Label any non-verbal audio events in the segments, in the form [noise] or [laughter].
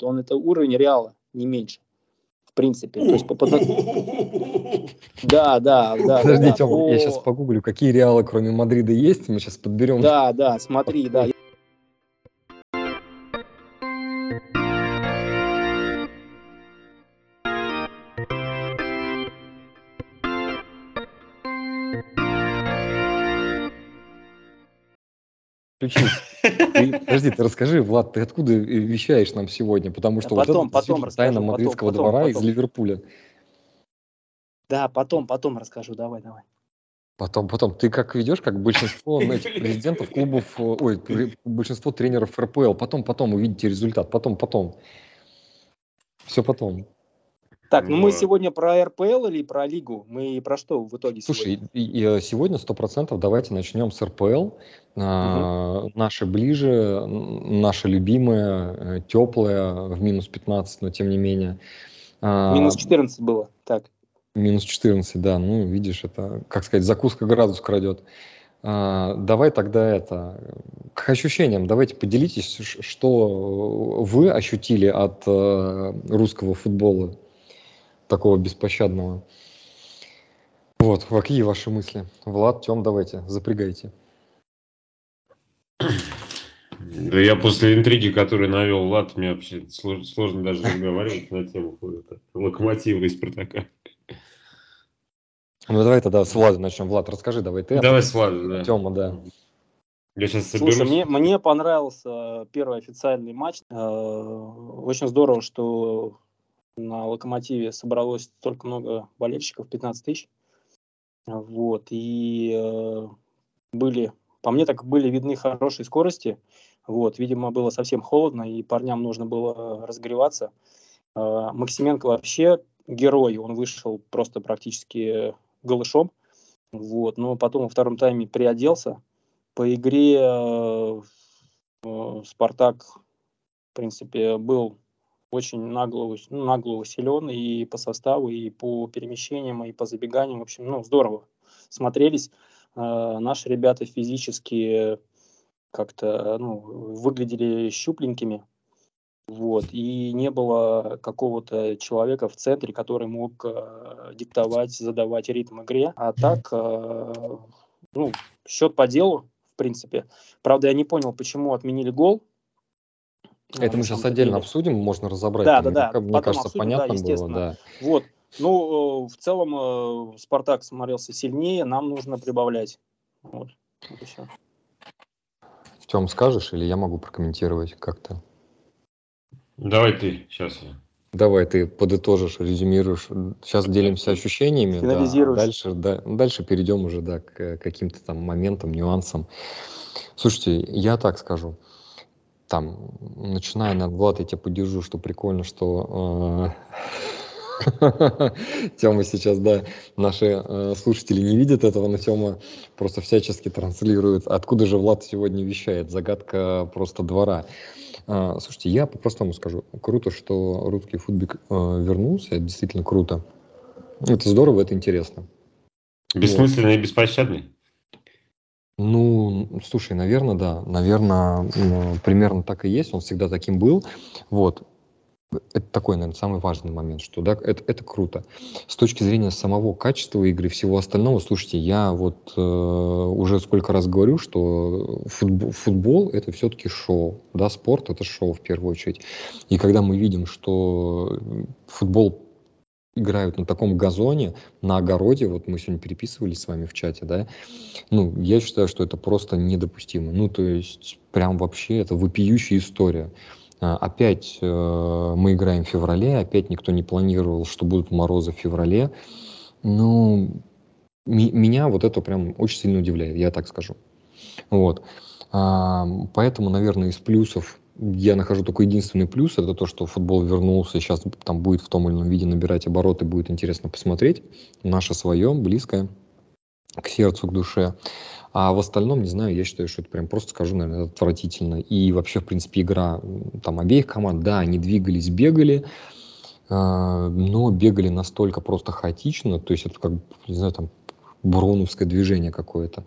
Вот, он это уровень Реала, не меньше. В принципе. То есть, по, по... [laughs] Да, да, да. Подожди, да, по... я сейчас погуглю, какие Реалы кроме Мадрида есть, мы сейчас подберем. Да, да, смотри, да. [laughs] Включи. Подожди, ты расскажи, Влад, ты откуда вещаешь нам сегодня? Потому что потом, вот это потом тайна мадридского потом, двора потом. из Ливерпуля. Да, потом, потом расскажу, давай, давай. Потом, потом. Ты как ведешь, как большинство ну, этих [laughs] президентов клубов, ой, большинство тренеров РПЛ. Потом, потом увидите результат. Потом, потом. Все потом. Так, ну мы сегодня про РПЛ или про лигу? Мы про что в итоге Слушай, сегодня? И, сегодня 100% давайте начнем с РПЛ. Угу. А, наши ближе, наша любимая, э, теплая, в минус 15, но тем не менее. А, минус 14 было, так. Минус 14, да, ну видишь, это, как сказать, закуска градус крадет. А, давай тогда это, к ощущениям, давайте поделитесь, что вы ощутили от э, русского футбола такого беспощадного. Вот, какие ваши мысли? Влад, Тем, давайте, запрягайте. Да я после интриги, которую навел Влад, мне вообще сложно, сложно даже разговаривать на тему локомотива и Спартака. Ну давай тогда с Влада начнем. Влад, расскажи, давай ты. Давай с Влада, да. Тема, да. Я сейчас соберусь. Слушай, мне, мне понравился первый официальный матч. Э, очень здорово, что на Локомотиве собралось столько много болельщиков, 15 тысяч. Вот, и э, были, по мне так были видны хорошие скорости. Вот, видимо, было совсем холодно, и парням нужно было разогреваться. Э, Максименко вообще герой, он вышел просто практически голышом. Вот, но потом во втором тайме приоделся. По игре э, э, Спартак, в принципе, был очень нагло, нагло усилен и по составу, и по перемещениям, и по забеганиям. В общем, ну, здорово смотрелись. Э, наши ребята физически как-то ну, выглядели щупленькими. Вот, и не было какого-то человека в центре, который мог э, диктовать, задавать ритм игре. А так, э, ну, счет по делу, в принципе. Правда, я не понял, почему отменили гол. Это мы сейчас отдельно обсудим, можно разобрать. Да, да, да. Мне кажется, обсудим, понятно да, было, да. Вот. Ну, э, в целом, э, Спартак смотрелся сильнее, нам нужно прибавлять. Вот. Вот все. Тем, скажешь, или я могу прокомментировать как-то? Давай ты, сейчас я. Давай ты подытожишь, резюмируешь. Сейчас делимся ощущениями. Да, дальше, да, дальше перейдем уже да, к каким-то там моментам, нюансам. Слушайте, я так скажу там, начиная на Влад, я тебя поддержу, что прикольно, что э, [laughs] Тема сейчас, да, наши э, слушатели не видят этого, но Тема просто всячески транслирует. Откуда же Влад сегодня вещает? Загадка просто двора. Э, слушайте, я по-простому скажу. Круто, что русский футбик вернулся, это действительно круто. Это здорово, это интересно. Бессмысленный вот. и беспощадный? Ну, слушай, наверное, да. Наверное, примерно так и есть. Он всегда таким был. Вот. Это такой, наверное, самый важный момент, что да, это, это круто. С точки зрения самого качества игры, всего остального, слушайте, я вот э, уже сколько раз говорю, что футбол, футбол это все-таки шоу, да, спорт это шоу в первую очередь. И когда мы видим, что футбол играют на таком газоне, на огороде, вот мы сегодня переписывались с вами в чате, да, ну, я считаю, что это просто недопустимо. Ну, то есть, прям вообще это вопиющая история. А, опять э, мы играем в феврале, опять никто не планировал, что будут морозы в феврале. Ну, меня вот это прям очень сильно удивляет, я так скажу. Вот. А, поэтому, наверное, из плюсов я нахожу только единственный плюс, это то, что футбол вернулся, сейчас там будет в том или ином виде набирать обороты, будет интересно посмотреть. Наше свое, близкое к сердцу, к душе. А в остальном, не знаю, я считаю, что это прям просто скажу, наверное, отвратительно. И вообще, в принципе, игра там обеих команд, да, они двигались, бегали, э, но бегали настолько просто хаотично, то есть это как, не знаю, там броуновское движение какое-то.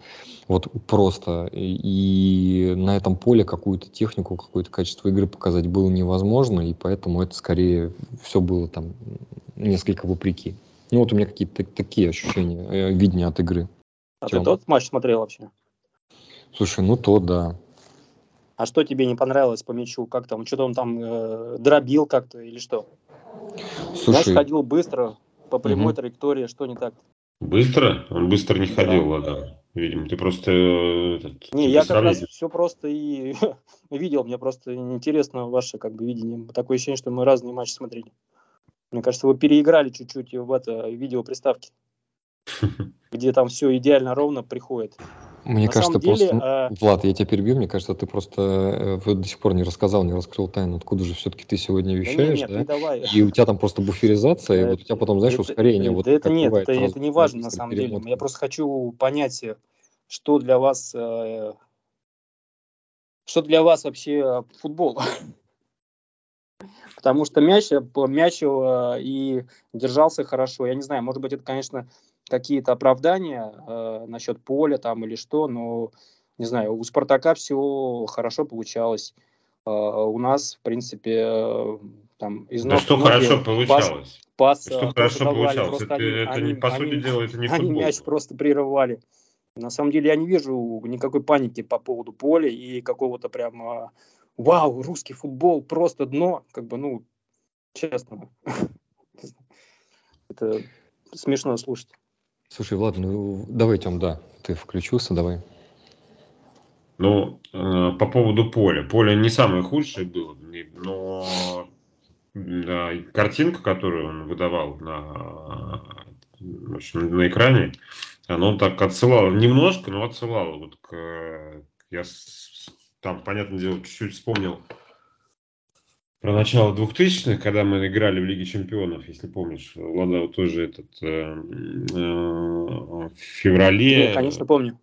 Вот просто. И на этом поле какую-то технику, какое-то качество игры показать было невозможно, и поэтому это скорее все было там несколько вопреки. Ну вот у меня какие-то такие ощущения, э, видения от игры. А Тем. ты тот матч смотрел вообще? Слушай, ну то да. А что тебе не понравилось по мячу? Как там? Что-то он там э, дробил как-то или что? Слушай... Мяч ходил быстро по прямой угу. траектории, что не так? Быстро? Он быстро не ходил, да. ладно. Видимо, ты просто... Э, этот, не, я как раз все просто и [laughs] видел. Мне просто интересно ваше как бы видение. Такое ощущение, что мы разные матчи смотрели. Мне кажется, вы переиграли чуть-чуть в это видео приставки, [laughs] где там все идеально ровно приходит. Мне На кажется, деле, просто... А... Влад, я тебя перебью, мне кажется, ты просто э, до сих пор не рассказал, не раскрыл тайну, откуда же все-таки ты сегодня вещаешь, да? Нет, да? Давай. И у тебя там просто буферизация, и вот у тебя потом, знаешь, ускорение. Да, вот это нет, это, это не важно на самом деле. Я просто хочу понять, что для вас, э, что для вас вообще футбол. Потому что мяч, мяч и держался хорошо. Я не знаю, может быть, это, конечно, какие-то оправдания э, насчет поля там или что, но не знаю, у Спартака все хорошо получалось. Э, у нас, в принципе, э, там из да что хорошо получалось? Пас, что хорошо получалось? Это, они, это они, по сути дела, это не Они мяч просто прерывали. На самом деле я не вижу никакой паники по поводу поля и какого-то прям вау, русский футбол, просто дно, как бы, ну, честно. [laughs] Это смешно слушать. Слушай, Влад, ну давай, Тем, да, ты включился, давай. Ну, э, по поводу поля. Поле не самое худшее было, но да, картинка, которую он выдавал на, в общем, на экране, оно так отсылало немножко, но отсылало. Вот к, я там, понятное дело, чуть-чуть вспомнил про начало 2000-х, когда мы играли в Лиге Чемпионов, если помнишь, Влада тоже этот э, э, в феврале. Ну, конечно, помню.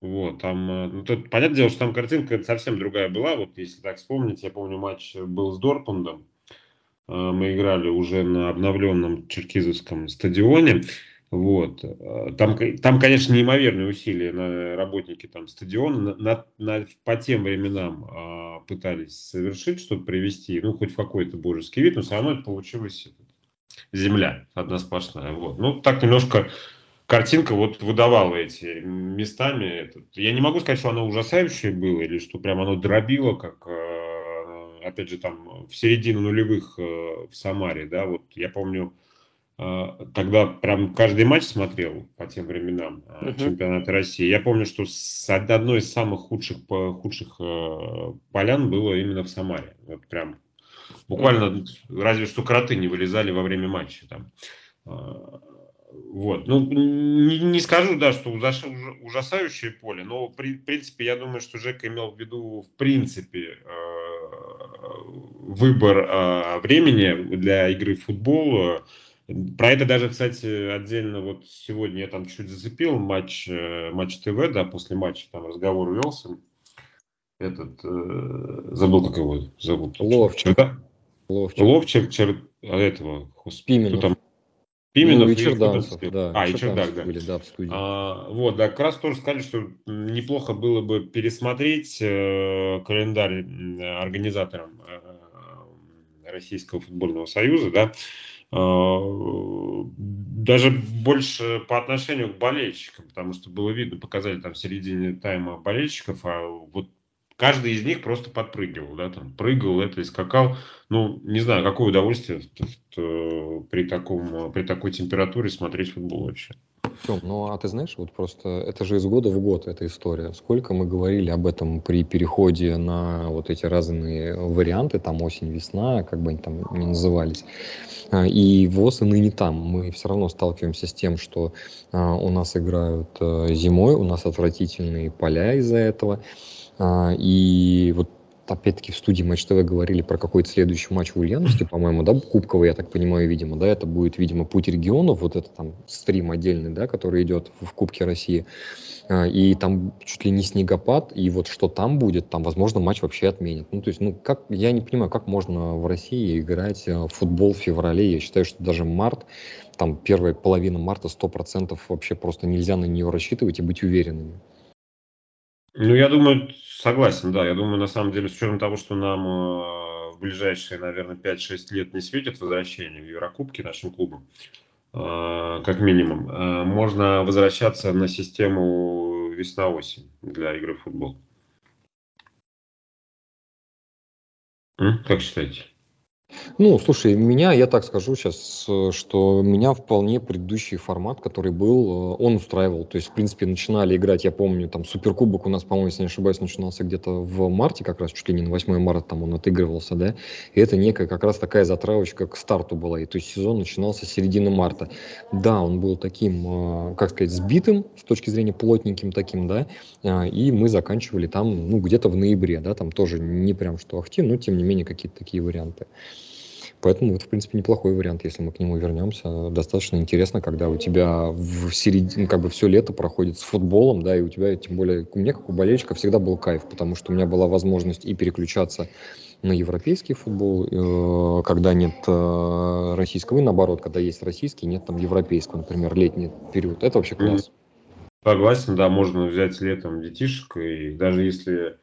Вот, там, э, ну, тут, понятное дело, что там картинка совсем другая была. Вот, если так вспомнить, я помню, матч был с Дортмундом. Э, мы играли уже на обновленном Черкизовском стадионе. Вот. Там, там, конечно, неимоверные усилия на работники там, стадиона. На, на, по тем временам а, пытались совершить, чтобы привести, ну, хоть в какой-то божеский вид, но все равно это получилось земля одна сплошная. Вот. Ну, так немножко картинка вот выдавала эти местами. Этот. Я не могу сказать, что оно ужасающее было, или что прям оно дробило, как, э, опять же, там, в середину нулевых э, в Самаре, да, вот я помню, а, тогда прям каждый матч смотрел по тем временам uh-huh. чемпионата России. Я помню, что с одной из самых худших, худших э, полян было именно в Самаре. Вот прям буквально uh-huh. разве что кроты не вылезали во время матча там. А, вот. Ну, не, не скажу, да, что ужасающее поле, но, в принципе, я думаю, что Жека имел в виду, в принципе, э, выбор времени для игры в футбол про это даже, кстати, отдельно вот сегодня я там чуть зацепил матч, э, матч ТВ, да, после матча там разговор велся. Этот, э, забыл, как его зовут. Ловчик. Черда? Ловчик. Ловчик, чер... а этого, Пименов. там? Пименов ну, и Черданцев, да. А, и Чердак, да. Были, да, в студии. А, вот, да, как раз тоже сказали, что неплохо было бы пересмотреть э, календарь организаторам э, Российского футбольного союза, да, даже больше по отношению к болельщикам, потому что было видно, показали там в середине тайма болельщиков, а вот каждый из них просто подпрыгивал, да, там прыгал это и скакал. Ну, не знаю, какое удовольствие при, таком, при такой температуре смотреть футбол вообще. Тем, ну а ты знаешь, вот просто это же из года в год эта история. Сколько мы говорили об этом при переходе на вот эти разные варианты, там осень, весна, как бы они там ни назывались. А, и ВОЗ и ныне там. Мы все равно сталкиваемся с тем, что а, у нас играют а, зимой, у нас отвратительные поля из-за этого. И вот опять-таки в студии Матч ТВ говорили про какой-то следующий матч в Ульяновске, по-моему, да, кубковый, я так понимаю, видимо, да, это будет, видимо, путь регионов, вот это там стрим отдельный, да, который идет в Кубке России, а, и там чуть ли не снегопад, и вот что там будет, там, возможно, матч вообще отменят. Ну, то есть, ну, как, я не понимаю, как можно в России играть в футбол в феврале, я считаю, что даже март, там, первая половина марта 100% вообще просто нельзя на нее рассчитывать и быть уверенными. Ну, я думаю, согласен, да. Я думаю, на самом деле, с учетом того, что нам э, в ближайшие, наверное, 5-6 лет не светит возвращение в Еврокубки нашим клубам, э, как минимум, э, можно возвращаться на систему весна-осень для игры в футбол. Как считаете? Ну, слушай, меня, я так скажу сейчас, что меня вполне предыдущий формат, который был, э, он устраивал. То есть, в принципе, начинали играть, я помню, там, Суперкубок у нас, по-моему, если не ошибаюсь, начинался где-то в марте, как раз чуть ли не на 8 марта там он отыгрывался, да, и это некая как раз такая затравочка к старту была, и то есть сезон начинался с середины марта. Да, он был таким, э, как сказать, сбитым с точки зрения плотненьким таким, да, э, и мы заканчивали там, ну, где-то в ноябре, да, там тоже не прям что ахти, но тем не менее какие-то такие варианты. Поэтому это, в принципе, неплохой вариант, если мы к нему вернемся. Достаточно интересно, когда у тебя в середине, как бы все лето проходит с футболом, да, и у тебя, тем более, у меня, как у болельщика, всегда был кайф, потому что у меня была возможность и переключаться на европейский футбол, э, когда нет э, российского, и наоборот, когда есть российский, нет там европейского, например, летний период. Это вообще класс. Согласен, да, можно взять летом детишек, и даже если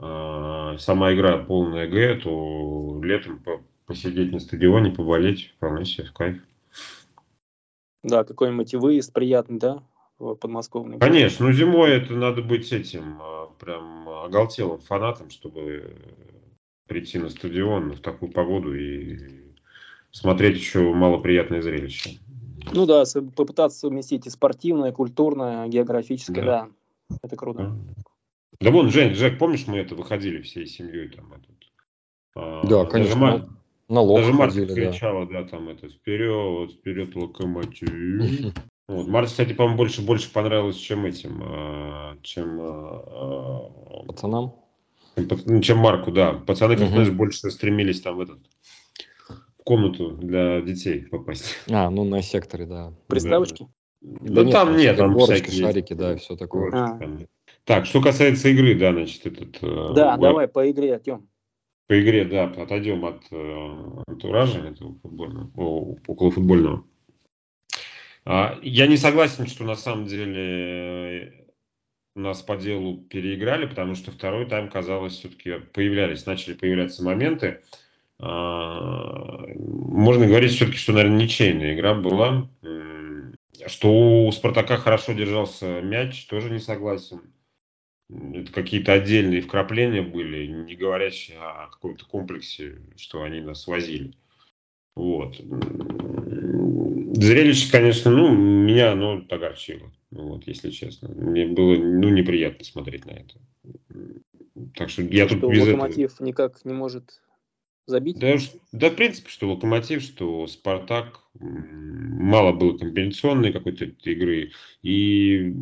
э, сама игра полная Г, то летом посидеть на стадионе, поболеть, вполне себе в кайф. Да, какой-нибудь выезд приятный, да, в подмосковный. Конечно, ну зимой это надо быть этим а, прям оголтелым фанатом, чтобы прийти на стадион в такую погоду и смотреть еще малоприятное зрелище. Ну да, попытаться совместить и спортивное, и культурное, географическое, да. да. Это круто. Да вон, Жень, Жек, помнишь, мы это выходили всей семьей там этот, а, да, конечно. На лоб Даже Марта ходили, кричала, да. да, там это вперед, вперед локомотив. [laughs] Вот. Марте, кстати, по-моему, больше, больше понравилось, чем этим, а, чем... А, а, Пацанам? Ну, чем Марку, да. Пацаны, как угу. знаешь, больше стремились там в этот в комнату для детей попасть. А, ну на секторе, да. Приставочки? Да, да нет, там нет, там горочки, шарики, есть. да, все такое. А. Так, что касается игры, да, значит, этот... Э, да, э, давай по игре, Артем по игре, да, отойдем от э, антуража этого футбольного, около футбольного. А, я не согласен, что на самом деле нас по делу переиграли, потому что второй тайм, казалось, все-таки появлялись, начали появляться моменты. А, можно говорить все-таки, что, наверное, ничейная игра была. Что у Спартака хорошо держался мяч, тоже не согласен это какие-то отдельные вкрапления были, не говорящие о каком-то комплексе, что они нас возили. Вот. Зрелище, конечно, ну, меня оно огорчило, ну, вот, если честно. Мне было, ну, неприятно смотреть на это. Так что я что, тут без Локомотив этого... никак не может забить? Да, да, в принципе, что Локомотив, что Спартак, мало было комбинационной какой-то игры. И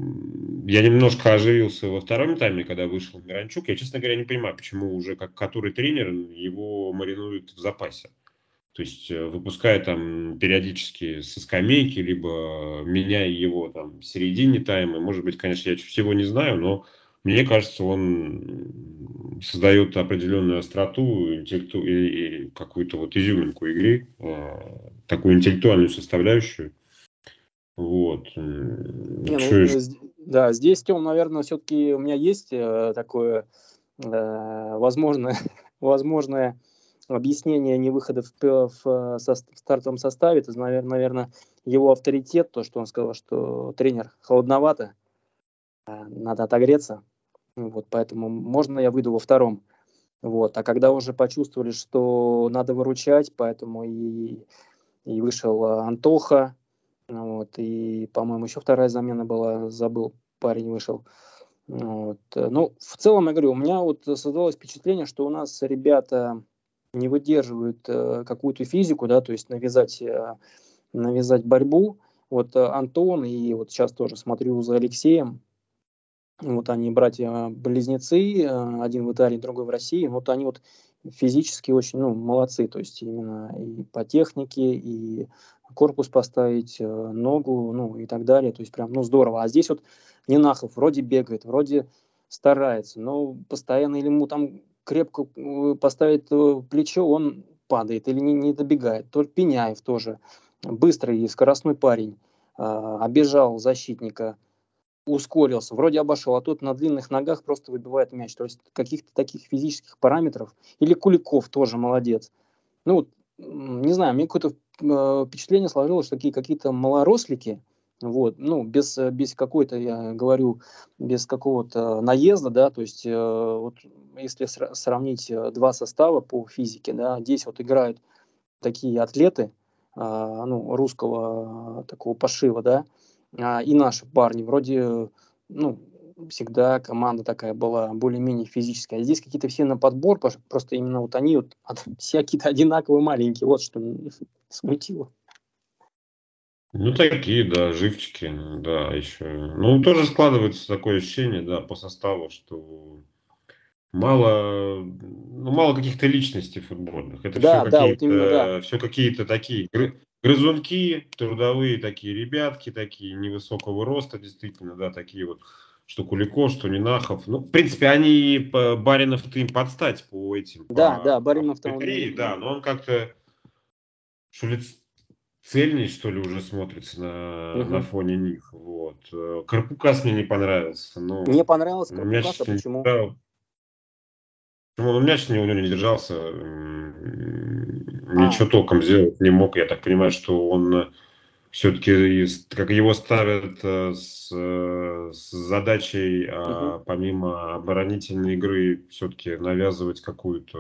я немножко оживился во втором тайме, когда вышел Миранчук. Я, честно говоря, не понимаю, почему уже как который тренер его маринует в запасе. То есть э, выпуская там периодически со скамейки, либо меняя его там в середине тайма. Может быть, конечно, я всего не знаю, но мне кажется, он создает определенную остроту интеллекту, и, какую-то вот изюминку игры, э, такую интеллектуальную составляющую. Вот. Не, ну, да, здесь, Тем, наверное, все-таки у меня есть э, такое э, возможное, [laughs] возможное объяснение невыхода в, в, в стартовом составе. Это, наверное, его авторитет, то, что он сказал, что тренер холодновато, э, надо отогреться. Вот, поэтому можно я выйду во втором. Вот. А когда уже почувствовали, что надо выручать, поэтому и, и вышел а, Антоха, вот, и, по-моему, еще вторая замена была, забыл, парень вышел. Вот. Ну, в целом, я говорю, у меня вот создалось впечатление, что у нас ребята не выдерживают э, какую-то физику, да, то есть навязать, э, навязать борьбу. Вот э, Антон и вот сейчас тоже смотрю за Алексеем, вот они братья-близнецы, один в Италии, другой в России, вот они вот физически очень, ну, молодцы, то есть именно и по технике, и корпус поставить, ногу, ну, и так далее, то есть прям, ну, здорово. А здесь вот Нинахов вроде бегает, вроде старается, но постоянно или ему там крепко поставить плечо, он падает или не, не добегает. Только Пеняев тоже быстрый и скоростной парень, э, обежал защитника, ускорился, вроде обошел, а тот на длинных ногах просто выбивает мяч. То есть каких-то таких физических параметров. Или Куликов тоже молодец. Ну, не знаю, мне какое-то э, впечатление сложилось, что такие какие-то малорослики, вот, ну, без, без какой-то, я говорю, без какого-то наезда, да, то есть э, вот если сравнить э, два состава по физике, да, здесь вот играют такие атлеты, э, ну, русского такого пошива, да, э, и наши парни, вроде, ну, всегда команда такая была более-менее физическая. А здесь какие-то все на подбор, просто именно вот они вот [laughs] все какие-то одинаковые маленькие, вот что [laughs] смутило. Ну, такие, да, живчики, да, еще. Ну, тоже складывается такое ощущение, да, по составу, что мало, ну, мало каких-то личностей футбольных. Это да, все, да, какие-то, вот да. все какие-то такие грызунки, трудовые такие ребятки, такие невысокого роста, действительно, да, такие вот, что Кулико, что Нинахов. Ну, в принципе, они Баринов-то им подстать по этим. Да, по, да, Баринов-то он... Да, но он как-то, что ли, цельней, что ли, уже смотрится на, угу. на фоне них. Вот. Карпукас мне не понравился. Но не понравился Карпукас, а почему? Да, почему? Он мяч не, у него не держался. А. Ничего толком сделать не мог. Я так понимаю, что он э, все-таки, как его ставят э, с, с задачей, угу. помимо оборонительной игры, все-таки навязывать какую-то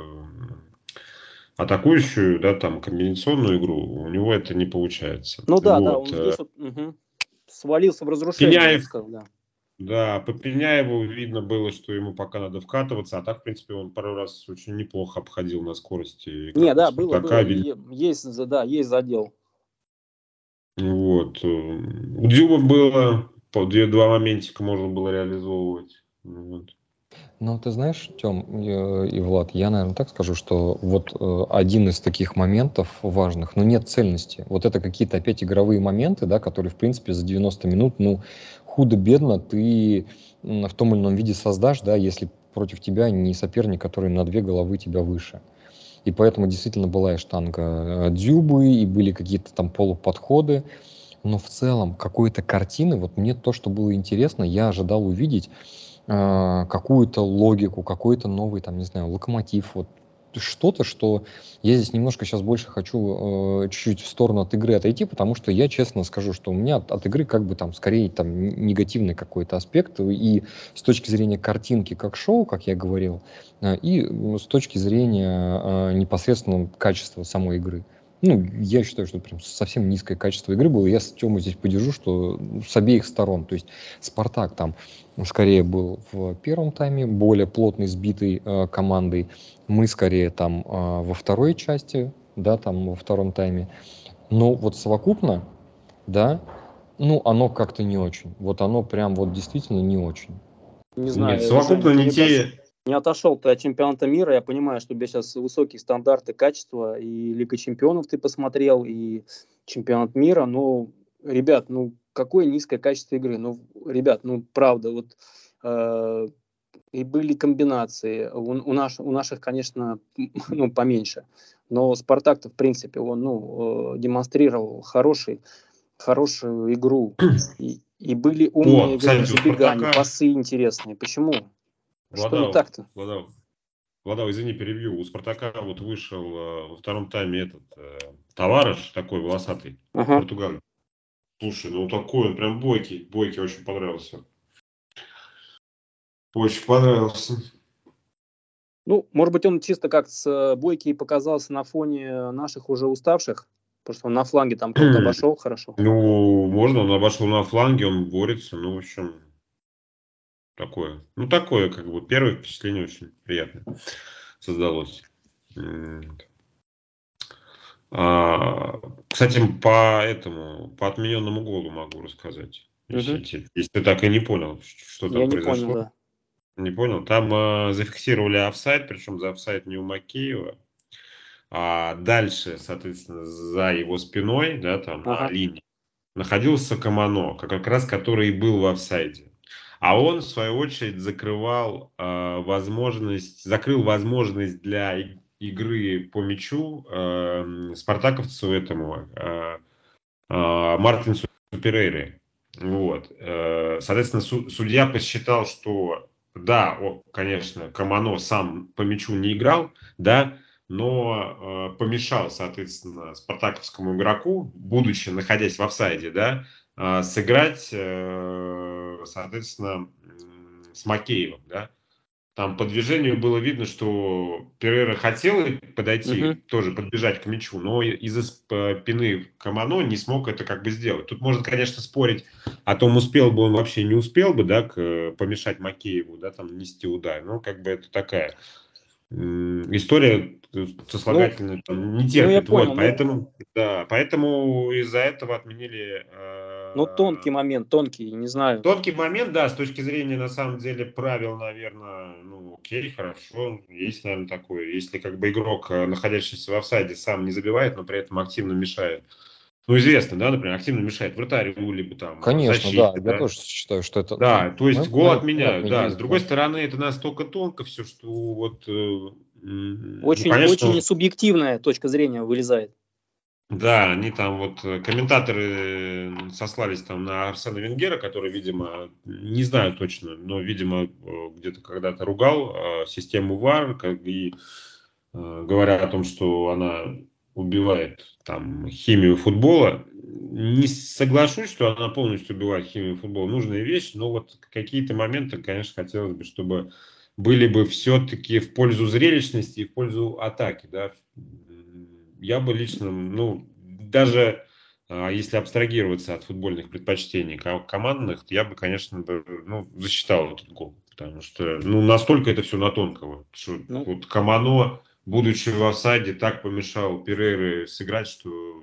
атакующую, да, там, комбинационную игру, у него это не получается. Ну да, вот. да, он здесь вот, угу, свалился в разрушение. Пеняев, сказал, да. Да, по Пеняеву видно было, что ему пока надо вкатываться, а так, в принципе, он пару раз очень неплохо обходил на скорости. Не, да, было, было, есть, да, есть задел. Вот. У Дюба было, два моментика можно было реализовывать. Вот. Ну, ты знаешь, Тём и Влад, я, наверное, так скажу, что вот э, один из таких моментов важных, ну, нет цельности. Вот это какие-то опять игровые моменты, да, которые, в принципе, за 90 минут, ну, худо-бедно ты в том или ином виде создашь, да, если против тебя не соперник, который на две головы тебя выше. И поэтому действительно была и штанга э, Дзюбы, и были какие-то там полуподходы. Но в целом какой-то картины, вот мне то, что было интересно, я ожидал увидеть э, какую-то логику, какой-то новый, там, не знаю, локомотив, вот что-то, что я здесь немножко сейчас больше хочу э, чуть-чуть в сторону от игры отойти, потому что я честно скажу, что у меня от, от игры как бы там скорее там негативный какой-то аспект и с точки зрения картинки как шоу, как я говорил, э, и с точки зрения э, непосредственно качества самой игры ну, я считаю, что это прям совсем низкое качество игры было. Я с Тёмой здесь подержу, что с обеих сторон. То есть Спартак там скорее был в первом тайме более плотной, сбитой э, командой. Мы скорее там э, во второй части, да, там во втором тайме. Но вот совокупно, да, ну, оно как-то не очень. Вот оно прям вот действительно не очень. Не знаю. Нет, совокупно не те, не отошел ты от чемпионата мира. Я понимаю, что у тебя сейчас высокие стандарты качества, и Лига чемпионов ты посмотрел, и чемпионат мира. Но, ребят, ну какое низкое качество игры. Ну, ребят, ну правда, вот э, и были комбинации. У, у, наш, у наших, конечно, [laughs] ну, поменьше. Но Спартак-то, в принципе, он ну, э, демонстрировал хороший, хорошую игру. И, и были умные О, кстати, забегания, пасы интересные. Почему? Владау, Что не так-то? Владау, Владау, извини, перебью. У Спартака вот вышел э, во втором тайме этот э, товарищ такой волосатый, ага. португал. Слушай, ну такой он прям бойкий, бойкий, очень понравился. Очень понравился. Ну, может быть, он чисто как с э, бойкий показался на фоне наших уже уставших, потому что он на фланге там кто-то [clears throat] обошел хорошо. Ну, можно, он обошел на фланге, он борется, ну, в общем, такое. Ну, такое, как бы, первое впечатление очень приятное создалось. А, кстати, по этому, по отмененному голу могу рассказать. Если, угу. если ты так и не понял, что там Я произошло. не понял, да. Не понял. Там э, зафиксировали офсайд, причем за офсайд не у Макеева. А дальше, соответственно, за его спиной, да, там ага. на линии, находился Камано, как раз который и был в офсайде. А он, в свою очередь, закрывал э, возможность, закрыл возможность для игры по мячу э, спартаковцу этому э, э, Мартинсу Перейре. Вот. Э, соответственно, судья посчитал, что да, о, конечно, Камано сам по мячу не играл, да, но э, помешал, соответственно, спартаковскому игроку, будучи находясь в офсайде, да, сыграть, э, соответственно, с Макеевым, да. Там по движению было видно, что Перейра хотел подойти, угу. тоже подбежать к мячу, но из-за спины Камано не смог это как бы сделать. Тут можно, конечно, спорить о том, успел бы он вообще, не успел бы, да, к, помешать Макееву, да, там, нести удар. Ну, как бы это такая история сослагательная ну, там, не терпит. Ну, вот, понял, поэтому, ну... да, поэтому из-за этого отменили э, ну, тонкий момент, тонкий, не знаю. Тонкий момент, да, с точки зрения, на самом деле, правил, наверное, ну, окей, хорошо, есть, наверное, такое. Если как бы игрок, э, находящийся в офсайде, сам не забивает, но при этом активно мешает. Ну, известно, да, например, активно мешает вратарю, либо там Конечно, защите, да, да, я тоже считаю, что это... Да, то есть гол мы, отменяют, да. С другой стороны, это настолько тонко все, что вот... Э, очень, ну, конечно, очень субъективная точка зрения вылезает. Да, они там вот, э, комментаторы э, сослались там на Арсена Венгера, который, видимо, не знаю точно, но, видимо, э, где-то когда-то ругал систему ВАР, и говоря о том, что она убивает там химию футбола. Не соглашусь, что она полностью убивает химию футбола. Нужная вещь, но вот какие-то моменты, конечно, хотелось бы, чтобы были бы все-таки в пользу зрелищности и в пользу атаки, да, я бы лично, ну, даже а, если абстрагироваться от футбольных предпочтений командных, я бы, конечно, ну, засчитал этот гол. Потому что ну, настолько это все на тонкого. Что ну, вот Камано, будучи в осаде, так помешал Перейре сыграть, что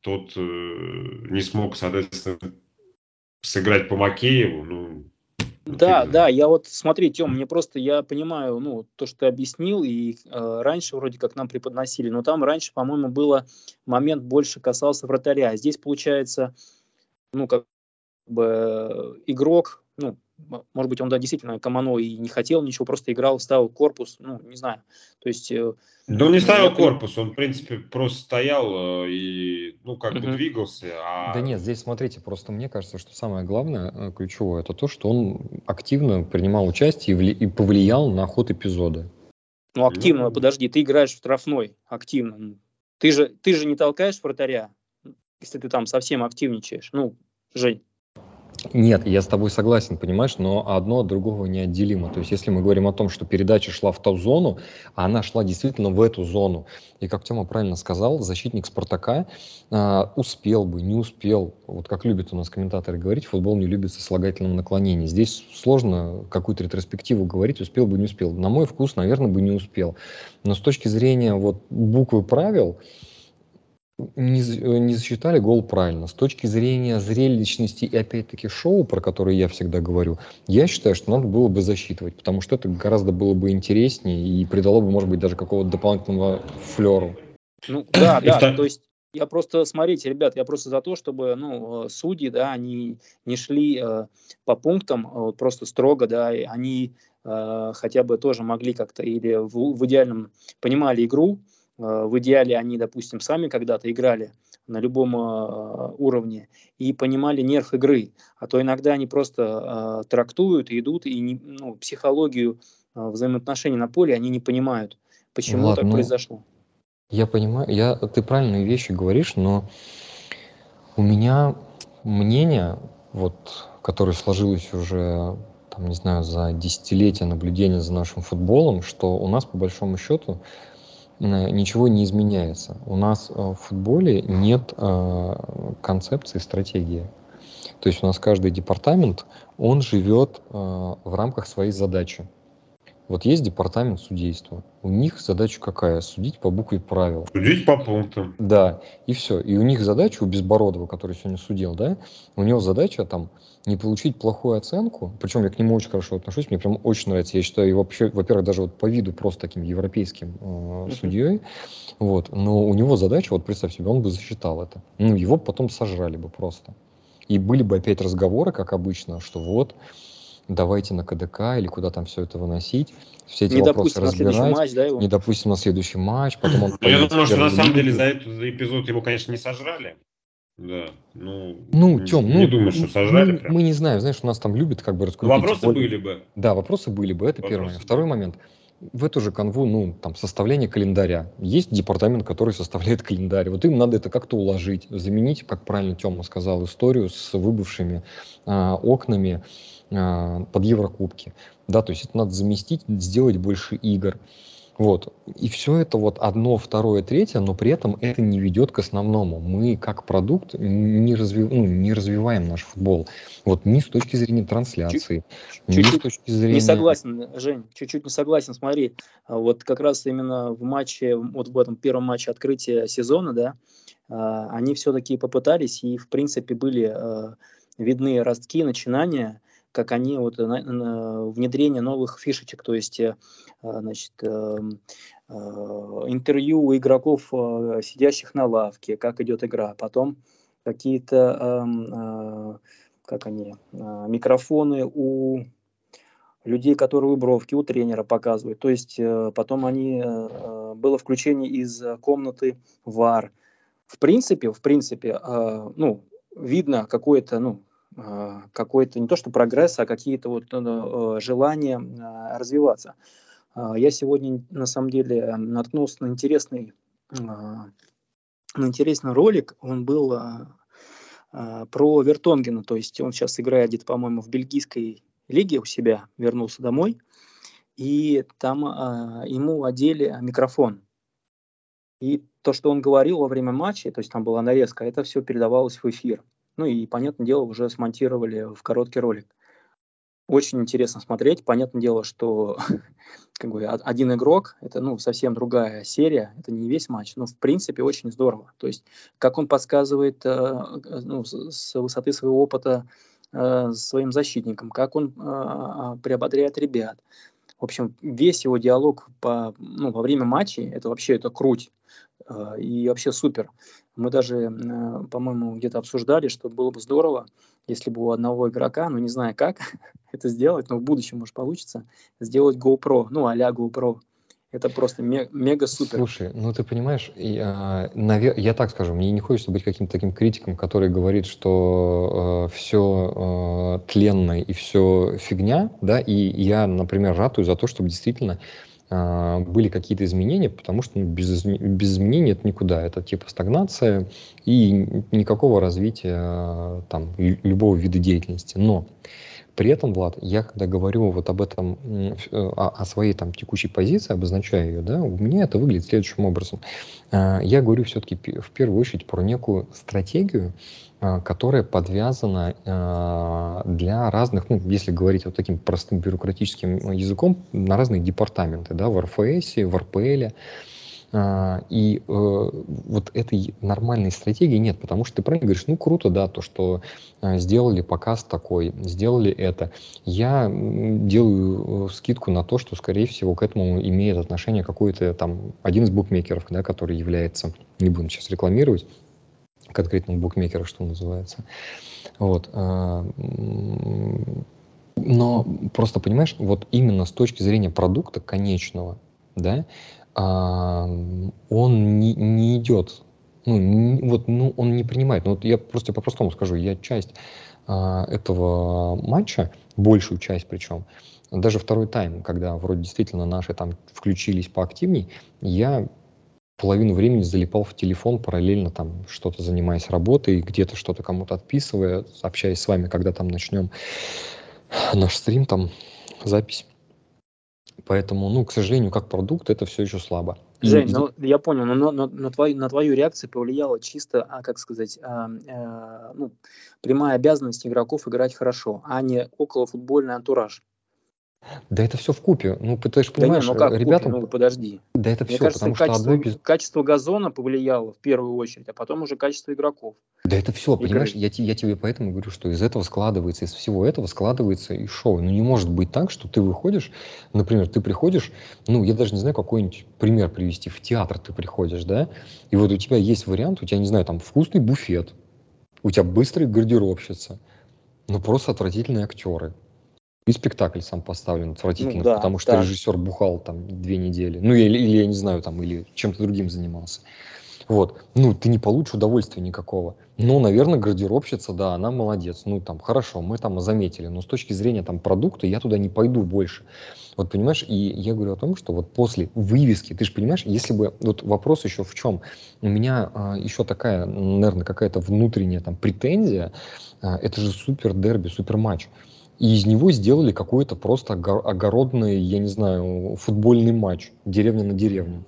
тот э, не смог, соответственно, сыграть по Макееву. Ну, да, да, я вот, смотри, Тем, мне просто, я понимаю, ну, то, что ты объяснил, и э, раньше вроде как нам преподносили, но там раньше, по-моему, было момент больше касался вратаря, а здесь, получается, ну, как бы игрок, ну, может быть, он, да, действительно, Камано и не хотел ничего, просто играл, ставил корпус, ну, не знаю. То есть... Да он не ставил я... корпус, он, в принципе, просто стоял э, и, ну, как uh-huh. бы двигался. А... Да нет, здесь, смотрите, просто мне кажется, что самое главное, э, ключевое, это то, что он активно принимал участие и, вли... и повлиял на ход эпизода. Ну, активно, ну... подожди, ты играешь в штрафной активно. Ты же, ты же не толкаешь вратаря, если ты там совсем активничаешь. Ну, Жень. Нет, я с тобой согласен, понимаешь, но одно от другого неотделимо. То есть, если мы говорим о том, что передача шла в ту зону, а она шла действительно в эту зону, и как Тёма правильно сказал, защитник Спартака э, успел бы, не успел, вот как любят у нас комментаторы говорить, футбол не любит сослагательном наклонении. Здесь сложно какую-то ретроспективу говорить, успел бы, не успел. На мой вкус, наверное, бы не успел. Но с точки зрения вот буквы правил, э, не засчитали гол правильно. С точки зрения зрелищности и опять-таки шоу, про которое я всегда говорю, я считаю, что надо было бы засчитывать, потому что это гораздо было бы интереснее и придало бы, может быть, даже какого-то дополнительного флеру. Ну да, да, то есть я просто, смотрите, ребят, я просто за то, чтобы, ну, э, судьи, да, они не шли э, по пунктам э, просто строго, да, они э, хотя бы тоже могли как-то или в, в идеальном понимали игру, Э, в идеале они, допустим, сами когда-то играли на любом э, уровне и понимали нерв игры, а то иногда они просто э, трактуют и идут, и не, ну, психологию взаимоотношений на поле они не понимают, почему Ладно, так ну, произошло. Я понимаю, я, ты правильные вещи говоришь, но у меня мнение, вот, которое сложилось уже, там, не знаю, за десятилетия наблюдения за нашим футболом, что у нас, по большому счету, ничего не изменяется. У нас э, в футболе нет э, концепции стратегии. То есть у нас каждый департамент, он живет э, в рамках своей задачи. Вот есть департамент судейства. У них задача какая? Судить по букве правил. Судить по пунктам. Да, и все. И у них задача, у Безбородова, который сегодня судил, да, у него задача там не получить плохую оценку, причем я к нему очень хорошо отношусь, мне прям очень нравится. Я считаю его вообще, во-первых, даже вот по виду просто таким европейским э, uh-huh. судьей, вот, но у него задача, вот представь себе, он бы засчитал это. Ну, его потом сожрали бы просто. И были бы опять разговоры, как обычно, что вот, давайте на КДК или куда там все это выносить, все эти не вопросы разбирать, матч, да, его? не допустим на следующий матч, потом он... Ну, я думаю, что на самом деле за этот эпизод его, конечно, не сожрали. Да, ну, ну Тем, не ну, думаю, что сожрали. Мы, прям. мы не знаем, знаешь, у нас там любят как бы раскрутить. Вопросы более... были бы. Да, вопросы были бы, это вопросы первый момент. Второй момент. В эту же канву, ну, там, составление календаря. Есть департамент, который составляет календарь. Вот им надо это как-то уложить, заменить, как правильно Тёма сказал, историю с выбывшими а, окнами под Еврокубки. Да, то есть это надо заместить, сделать больше игр. Вот. И все это вот одно, второе, третье, но при этом это не ведет к основному. Мы как продукт не, разви... ну, не развиваем наш футбол. Вот ни с точки зрения трансляции, чуть, ни чуть, с точки зрения... Не согласен, Жень, чуть-чуть не согласен. Смотри, а вот как раз именно в матче, вот в этом первом матче открытия сезона, да, а, они все-таки попытались и, в принципе, были а, видны ростки, начинания, как они вот на внедрение новых фишечек, то есть э, значит, эм, э, интервью у игроков, э, сидящих на лавке, как идет игра, потом какие-то, эм, как они, микрофоны у людей, которые у бровки, у тренера показывают. То есть потом они, было включение из комнаты ВАР. В принципе, в принципе, ну, видно какое-то, ну, а, какой-то не то что прогресс, а какие-то вот ну, э, желания а, развиваться. А, я сегодня на самом деле наткнулся на интересный, на интересный ролик. Он был про Вертонгена, то есть он сейчас играет где-то, по-моему, в бельгийской лиге у себя, вернулся домой, и там ему одели микрофон. И то, что он говорил во время матча, то есть там была нарезка, это все передавалось в эфир. Ну и, понятное дело, уже смонтировали в короткий ролик. Очень интересно смотреть. Понятное дело, что [laughs] как бы, один игрок – это ну, совсем другая серия, это не весь матч, но в принципе очень здорово. То есть как он подсказывает э, ну, с высоты своего опыта э, своим защитникам, как он э, приободряет ребят. В общем, весь его диалог по, ну, во время матчей – это вообще это круть. А, и вообще супер. Мы даже, по-моему, где-то обсуждали, что было бы здорово, если бы у одного игрока, ну не знаю как [laughs] это сделать, но в будущем, может, получится, сделать GoPro, ну а-ля GoPro. Это просто мега супер. Слушай, ну ты понимаешь, я, навер... я так скажу, мне не хочется быть каким-то таким критиком, который говорит, что э, все э, тленное и все фигня, да, и я, например, ратую за то, чтобы действительно а, были какие-то изменения, потому что ну, без, без изменений это никуда. Это типа стагнация и никакого развития там, любого вида деятельности. Но при этом, Влад, я когда говорю вот об этом, о, о своей там текущей позиции, обозначаю ее, да, у меня это выглядит следующим образом. А, я говорю все-таки в первую очередь про некую стратегию, а, которая подвязана для разных, ну, если говорить вот таким простым бюрократическим языком, на разные департаменты, да, в РФС, в РПЛ. А, и э, вот этой нормальной стратегии нет, потому что ты правильно говоришь, ну круто, да, то, что сделали показ такой, сделали это. Я делаю э, скидку на то, что, скорее всего, к этому имеет отношение какой-то там один из букмекеров, да, который является, не будем сейчас рекламировать, конкретного букмекера, что называется. Вот. А, но просто понимаешь, вот именно с точки зрения продукта конечного, да, он не, не идет, ну, не, вот, ну, он не принимает. Ну, вот я просто по-простому скажу, я часть а, этого матча, большую часть причем, даже второй тайм, когда вроде действительно наши там включились поактивней, я половину времени залипал в телефон, параллельно там что-то занимаясь работой, где-то что-то кому-то отписывая, общаясь с вами, когда там начнем наш стрим, там запись. Поэтому, ну, к сожалению, как продукт это все еще слабо. Жень, и... ну я понял, но на, на, на, твою, на твою реакцию повлияло чисто, а, как сказать, а, а, ну, прямая обязанность игроков играть хорошо, а не около футбольный антураж. Да это все в купе. Ну, ты же понимаешь, да не, ну как ребятам... Ну, подожди. Да это Мне все, кажется, потому что качество, одно без... качество газона повлияло в первую очередь, а потом уже качество игроков. Да это все, Игры. понимаешь, я, я тебе поэтому говорю, что из этого складывается, из всего этого складывается и шоу. Ну не может быть так, что ты выходишь, например, ты приходишь, ну я даже не знаю, какой-нибудь пример привести, в театр ты приходишь, да, и вот у тебя есть вариант, у тебя, не знаю, там вкусный буфет, у тебя быстрый гардеробщица, но просто отвратительные актеры. И спектакль сам поставлен отвратительно, Ну да, потому что да. режиссер бухал там две недели. Ну, или, или я не знаю, там, или чем-то другим занимался. Вот. Ну, ты не получишь удовольствия никакого. Но, наверное, гардеробщица, да, она молодец. Ну, там, хорошо, мы там заметили. Но с точки зрения там продукта я туда не пойду больше. Вот, понимаешь, и я говорю о том, что вот после вывески, ты же понимаешь, если бы, вот вопрос еще в чем? У меня а, еще такая, наверное, какая-то внутренняя там претензия. А, это же супер дерби, супер матч. И из него сделали какой-то просто огор- огородный, я не знаю, футбольный матч. Деревня на деревню.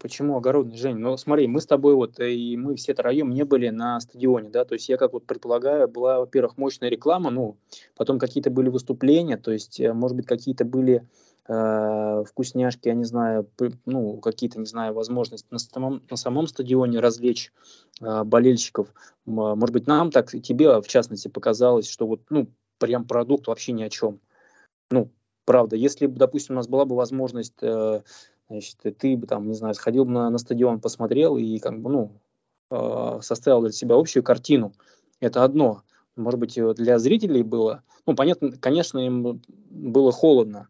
Почему огородный, Жень? Ну, смотри, мы с тобой вот, э, и мы все троем не были на стадионе, да, то есть я как вот предполагаю, была, во-первых, мощная реклама, ну, потом какие-то были выступления, то есть, э, может быть, какие-то были э, вкусняшки, я не знаю, ну, какие-то, не знаю, возможности на самом, на самом стадионе развлечь э, болельщиков. А, Может быть, нам так, и тебе, в частности, показалось, что вот, ну, прям продукт вообще ни о чем. Ну, правда, если бы, допустим, у нас была бы возможность э, Значит, ты бы там, не знаю, сходил бы на, на стадион, посмотрел и как бы, ну, э, составил для себя общую картину. Это одно. Может быть, э, для зрителей было, ну, понятно, конечно, им было холодно.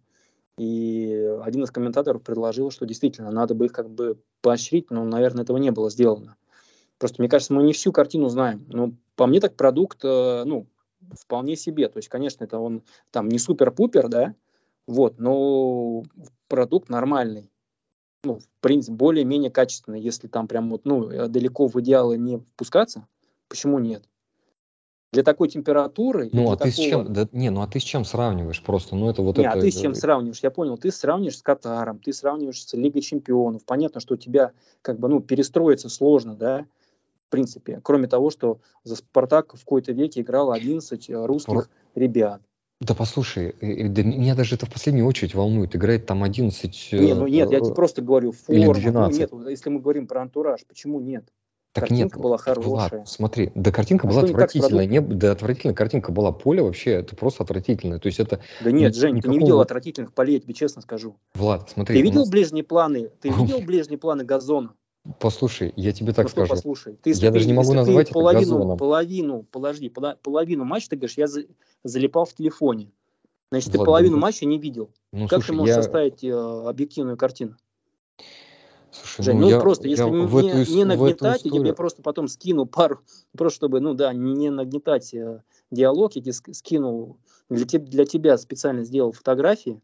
И один из комментаторов предложил, что действительно надо бы их как бы поощрить, но, наверное, этого не было сделано. Просто, мне кажется, мы не всю картину знаем. Но по мне так продукт, э, ну, вполне себе. То есть, конечно, это он там не супер-пупер, да, вот, но продукт нормальный ну, в принципе, более-менее качественно, если там прям вот, ну, э, далеко в идеалы не впускаться, почему нет? Для такой температуры... Ну, а ты с чем, да, не, ну а ты с чем сравниваешь просто? Ну, это вот Не, это... а ты с чем э, сравниваешь? Я понял, ты сравниваешь с Катаром, ты сравниваешь с Лигой Чемпионов. Понятно, что у тебя как бы, ну, перестроиться сложно, да, принципе. Кроме того, что за Спартак в какой-то веке играло 11 э, русских ребят. Да послушай, э, э, да меня даже это в последнюю очередь волнует. Играет там 11... Не, ну нет, я э, тебе просто говорю, или форма. Ну, 12. нет, вот если мы говорим про антураж, почему нет? Так картинка нет, была Влад, хорошая. смотри, да картинка А была отвратительная. Не, да отвратительная картинка была. Поле вообще, это просто отвратительное. То есть это, Да нет, Ни- Жень, ты не никакого- видел отвратительных полей, я тебе честно скажу. Влад, смотри, Ты видел нас- ближние планы? Ты [laughs] видел ближние планы газона? Послушай, я тебе так ну что, скажу. послушай. Ты, Я даже не могу назвать ты это половину, газоном. половину, подожди, половину матча, ты говоришь, я за- залипал в телефоне. Значит, ты Влад, половину да- матча не видел. Ну, как слушай, ты можешь я... составить э, объективную картину? Слушай, Жень, ну, ну, я- просто, если я не, в эту не- эту нагнетать, я тебе просто потом скину пару, [laughs] просто чтобы, ну да, не нагнетать э, диалог, я тебе ск- скинул, для, для тебя специально сделал фотографии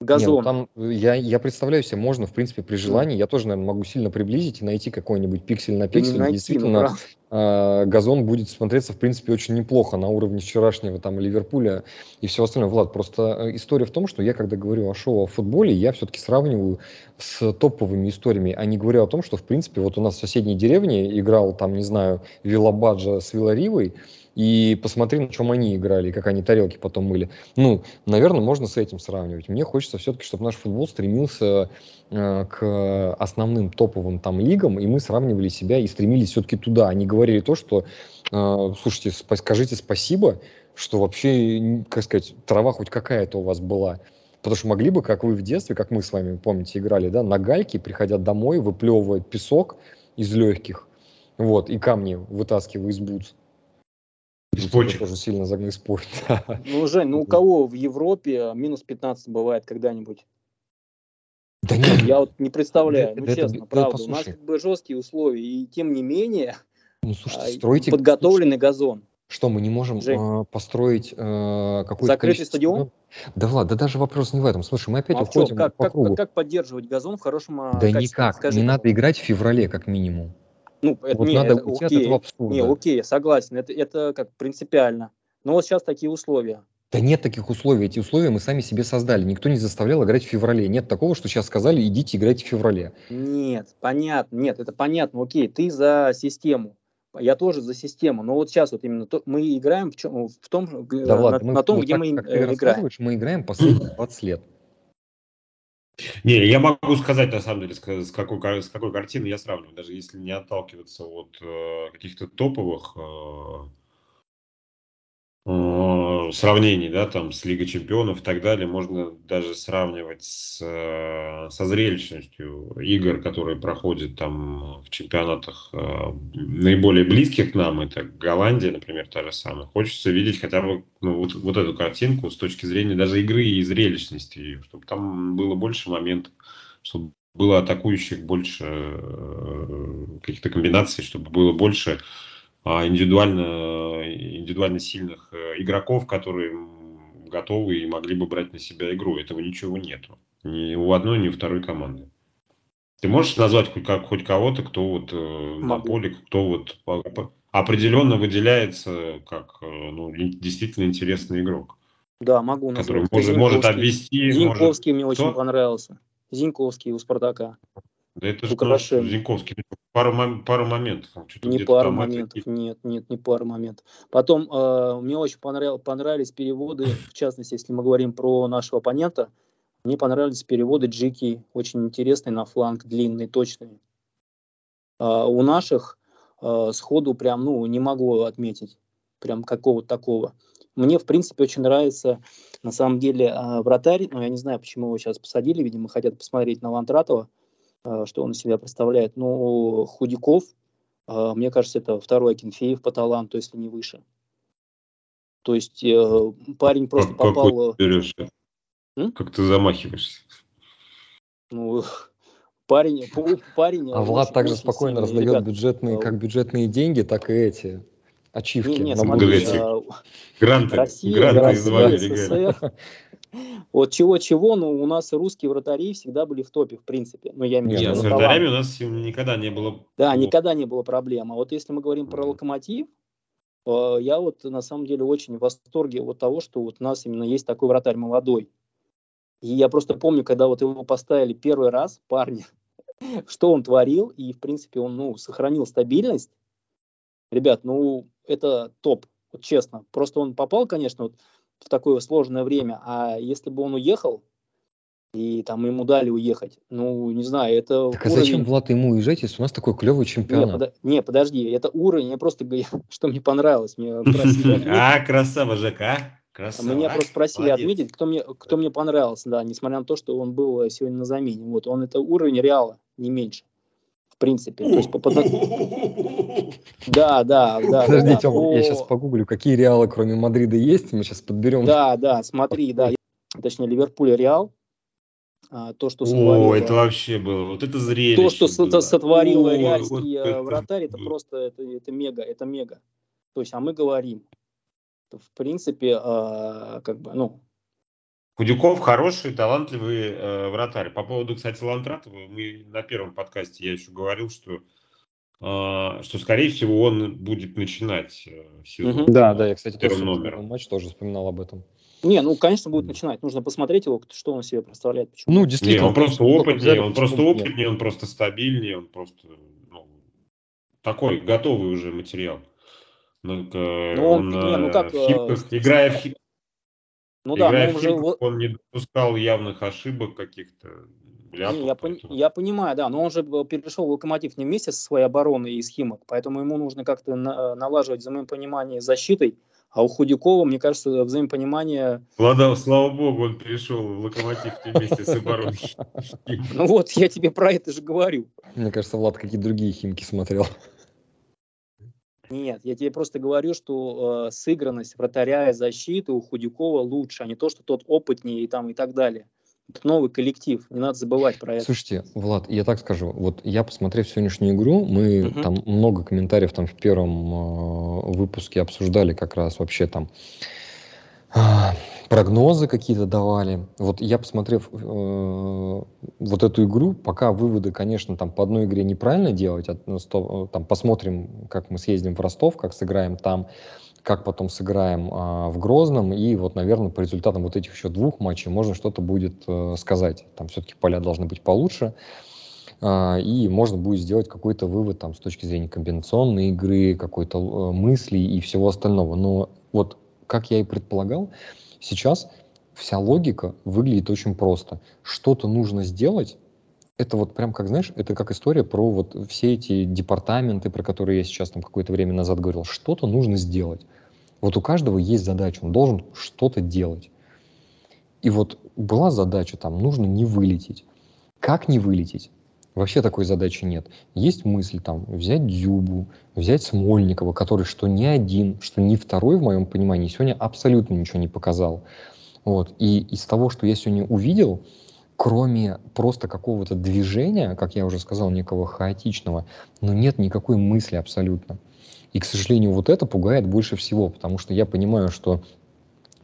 Не, ну газона. там, э, я, я представляю себе, можно, в принципе, при желании, я тоже, наверное, могу сильно приблизить и найти какой-нибудь пиксель на пиксель. найти, ну, действительно, а, газон будет смотреться, в принципе, очень неплохо на уровне вчерашнего там Ливерпуля и всего остального. Влад, просто э, история в том, что я, когда говорю о шоу о футболе, я все-таки сравниваю с топовыми историями, а не говорю о том, что, в принципе, вот у нас в соседней деревне играл там, не знаю, Вилабаджа с Виларивой, и посмотри, на чем они играли, и как они тарелки потом мыли. Ну, наверное, можно с этим сравнивать. Мне хочется все-таки, чтобы наш футбол стремился э, к основным топовым там лигам, и мы сравнивали себя и стремились все-таки туда. Они говорили то, что, э, слушайте, спа- скажите спасибо, что вообще, как сказать, трава хоть какая-то у вас была. Потому что могли бы, как вы в детстве, как мы с вами, помните, играли, да, на гальке, приходя домой, выплевывая песок из легких, вот, и камни вытаскивая из бутс. Почек. Тоже сильно загнул спорт. [laughs] да. Ну, Жень, ну у кого в Европе минус 15 бывает когда-нибудь? Да нет, Я вот не представляю, Да ну честно, да правда. У нас как бы жесткие условия, и тем не менее ну а, слушайте, стройте... подготовленный газон. Что, мы не можем Жень. э, построить э, какой-то Закрытый количество стадион? Да, Влад, да даже вопрос не в этом. Слушай, мы опять а уходим как, по как, кругу. как поддерживать газон в хорошем а, да качестве? никак, Скажи, не надо играть в феврале как минимум. Ну, это, вот не, надо это уйти от окей. этого абсурда. Не, окей, согласен, это, это как принципиально. Но вот сейчас такие условия. Да нет таких условий. Эти условия мы сами себе создали. Никто не заставлял играть в феврале. Нет такого, что сейчас сказали, идите играйте в феврале. Нет, понятно, нет, это понятно, окей, ты за систему. я тоже за систему, но вот сейчас вот именно то, мы играем в, чем, в том, да, на, ладно, мы, на том, вот где так, мы как ты играем. Мы играем последние 20 лет. Не, я могу сказать, на самом деле, с какой, с какой картиной я сравниваю, даже если не отталкиваться от э, каких-то топовых э, Э, сравнений, да, там с Лигой Чемпионов и так далее, можно даже сравнивать с, э, со зрелищностью игр, которые проходят там в чемпионатах э, наиболее близких к нам, это Голландия, например, та же самая. Хочется видеть хотя бы ну, вот, вот эту картинку с точки зрения даже игры и зрелищности чтобы там было больше моментов, чтобы было атакующих больше каких-то комбинаций, чтобы было больше индивидуально, индивидуально сильных э, игроков, которые готовы и могли бы брать на себя игру. Этого ничего нету. Ни у одной, ни у второй команды. Ты можешь назвать хоть, как, хоть кого-то, кто вот э, на поле, кто вот определенно выделяется как э, ну, действительно интересный игрок? Да, могу назвать. Который может, может обвести. Зиньковский может... мне очень Кто? понравился. Зиньковский у Спартака. Да это же Зиньковский. Пару, пару моментов. Не пару моментов, нет, нет, не пару моментов. Потом э, мне очень понравилось, понравились переводы, в частности, если мы говорим про нашего оппонента, мне понравились переводы Джики, очень интересные на фланг, длинные, точные. Э, у наших э, сходу прям, ну, не могу отметить прям какого-то такого. Мне, в принципе, очень нравится, на самом деле, э, вратарь, но я не знаю, почему его сейчас посадили, видимо, хотят посмотреть на Лантратова, что он из себя представляет. Но Худяков, э, мне кажется, это второй Акинфеев по таланту, если не выше. То есть э, парень просто как, попал... Как, берешь? как ты замахиваешься? Ну, [laughs] парень, парень. А Влад также спокойно раздает ребят. бюджетные, как бюджетные деньги, так и эти ачивки. Не, не, смотри, а, гранты, Россия, гранты Россия, СССР, вот чего-чего, но у нас русские вратари всегда были в топе, в принципе. Ну, я имею Нет, с вратарями у нас никогда не было... Да, никогда не было проблем. А вот если мы говорим про локомотив, э, я вот на самом деле очень в восторге от того, что вот у нас именно есть такой вратарь молодой. И я просто помню, когда вот его поставили первый раз, парни, [laughs] что он творил, и в принципе он ну, сохранил стабильность. Ребят, ну это топ, вот честно. Просто он попал, конечно, вот в такое сложное время. А если бы он уехал, и там ему дали уехать, ну, не знаю, это Так уровень... а зачем, Влад, ему уезжать, если у нас такой клевый чемпионат? Не, под... не подожди, это уровень, я просто говорю, [laughs] что мне понравилось. Мне [laughs] а, красава, ЖК, а? Красава. Меня просто просили отметить, кто мне, кто мне понравился, да, несмотря на то, что он был сегодня на замене. Вот, он это уровень Реала, не меньше. В принципе. То есть, по. [laughs] Да, да, да. Подожди, да, Тём, по... я сейчас погуглю, какие Реалы кроме Мадрида есть, мы сейчас подберем. Да, да, смотри, да. Точнее, Ливерпуль Реал. А, то, что сотворил, О, это вообще было, вот это зрелище. То, что было. сотворил О, реальский вот э, вратарь, это, это просто, это, это мега, это мега. То есть, а мы говорим, в принципе, э, как бы, ну, Худяков хороший, талантливый э, вратарь. По поводу, кстати, Лантратова, мы на первом подкасте я еще говорил, что, э, что скорее всего, он будет начинать э, сезон. Угу. Да, да, я, кстати, тоже номер. матч тоже вспоминал об этом. Не, ну, конечно, будет начинать. Нужно посмотреть его, что он себе представляет. Почему. Ну, действительно. Не, он просто опытнее, он просто опытнее, он просто стабильнее, он просто ну, такой готовый уже материал. Ну, ну он, он не, ну, как, в хипках, э, играя в хип, ну да, мы уже... он не допускал явных ошибок каких-то. Не, я, пон... я понимаю, да, но он же перешел в локомотив не вместе со своей обороной и схемок, поэтому ему нужно как-то на... налаживать взаимопонимание с защитой, а у Худякова, мне кажется, взаимопонимание... Ладно, слава богу, он перешел в локомотив вместе с обороной. [laughs] Ну вот, я тебе про это же говорю. Мне кажется, Влад какие другие химки смотрел. Нет, я тебе просто говорю, что э, сыгранность вратаря и защиты у Худякова лучше, а не то, что тот опытнее и, там, и так далее. Это новый коллектив, не надо забывать про это. Слушайте, Влад, я так скажу, вот я, посмотрев сегодняшнюю игру, мы угу. там много комментариев там в первом э, выпуске обсуждали как раз вообще там прогнозы какие-то давали. Вот я, посмотрев э, вот эту игру, пока выводы, конечно, там по одной игре неправильно делать, а, ну, сто, там посмотрим, как мы съездим в Ростов, как сыграем там, как потом сыграем э, в Грозном, и вот, наверное, по результатам вот этих еще двух матчей можно что-то будет э, сказать. Там все-таки поля должны быть получше. а, и можно будет сделать какой-то вывод там с точки зрения комбинационной игры, какой-то э, мысли и всего остального. Но вот как я и предполагал, сейчас вся логика выглядит очень просто. Что-то нужно сделать, это вот прям как, знаешь, это как история про вот все эти департаменты, про которые я сейчас там какое-то время назад говорил. Что-то нужно сделать. Вот у каждого есть задача, он должен что-то делать. И вот была задача там, нужно не вылететь. Как не вылететь? Вообще такой задачи нет. Есть мысль там взять Дзюбу, взять Смольникова, который что не один, что не второй, в моем понимании, сегодня абсолютно ничего не показал. Вот. И из того, что я сегодня увидел, кроме просто какого-то движения, как я уже сказал, некого хаотичного, но нет никакой мысли абсолютно. И, к сожалению, вот это пугает больше всего, потому что я понимаю, что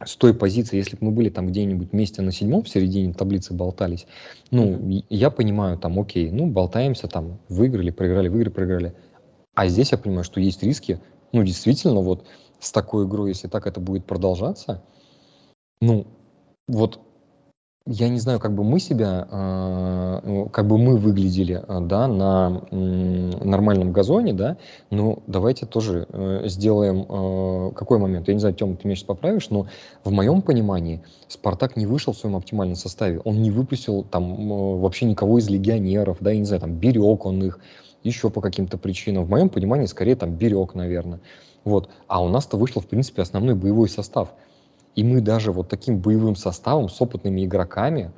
с той позиции, если бы мы были там где-нибудь вместе на седьмом, в середине таблицы болтались, ну, я понимаю, там, окей, ну, болтаемся, там, выиграли, проиграли, выиграли, проиграли. А здесь я понимаю, что есть риски, ну, действительно, вот с такой игрой, если так это будет продолжаться, ну, вот я не знаю, как бы мы себя, э, как бы мы выглядели, э, да, на нормальном газоне, да, но давайте тоже э, сделаем какой момент. Я не знаю, Тёма, ты меня сейчас поправишь, но в моем понимании Спартак не вышел в своем оптимальном составе. Он не выпустил там вообще никого из легионеров, да, я не знаю, там берег он их, еще по каким-то причинам. В моем понимании, скорее там берег, наверное. Вот. А у нас-то вышло, в принципе, основной боевой состав – и мы даже вот таким боевым составом, с опытными игроками,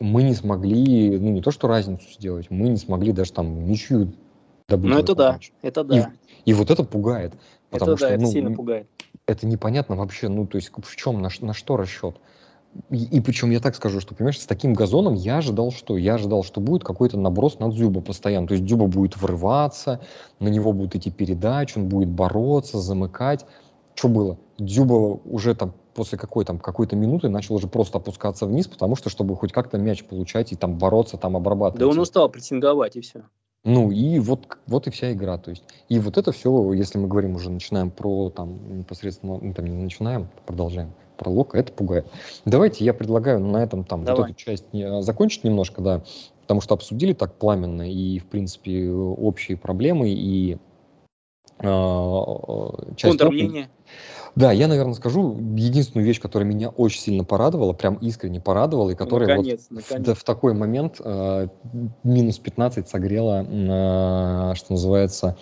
мы не смогли, ну не то что разницу сделать, мы не смогли даже там ничью добыть. Ну это да, это да. И, и вот это пугает. Потому это что, да, ну, это сильно пугает. Это непонятно вообще, ну то есть в чем, на, на что расчет. И, и причем я так скажу, что, понимаешь, с таким газоном я ожидал что? Я ожидал, что будет какой-то наброс на Дзюба постоянно. То есть Дзюба будет врываться, на него будут идти передачи, он будет бороться, замыкать. Что было? Дзюба уже там после какой там какой-то минуты начал уже просто опускаться вниз, потому что чтобы хоть как-то мяч получать и там бороться, там обрабатывать. Да он устал прессинговать и все. Ну и вот, вот и вся игра, то есть. И вот это все, если мы говорим уже, начинаем про там непосредственно, ну там не начинаем, продолжаем про Лока, это пугает. Давайте я предлагаю на этом там Давай. вот эту часть не, а, закончить немножко, да, потому что обсудили так пламенно и, в принципе, общие проблемы и э, часть... Контрмнение. Да, я, наверное, скажу единственную вещь, которая меня очень сильно порадовала, прям искренне порадовала, и которая наконец, вот наконец. В, в такой момент э, минус 15 согрела, э, что называется,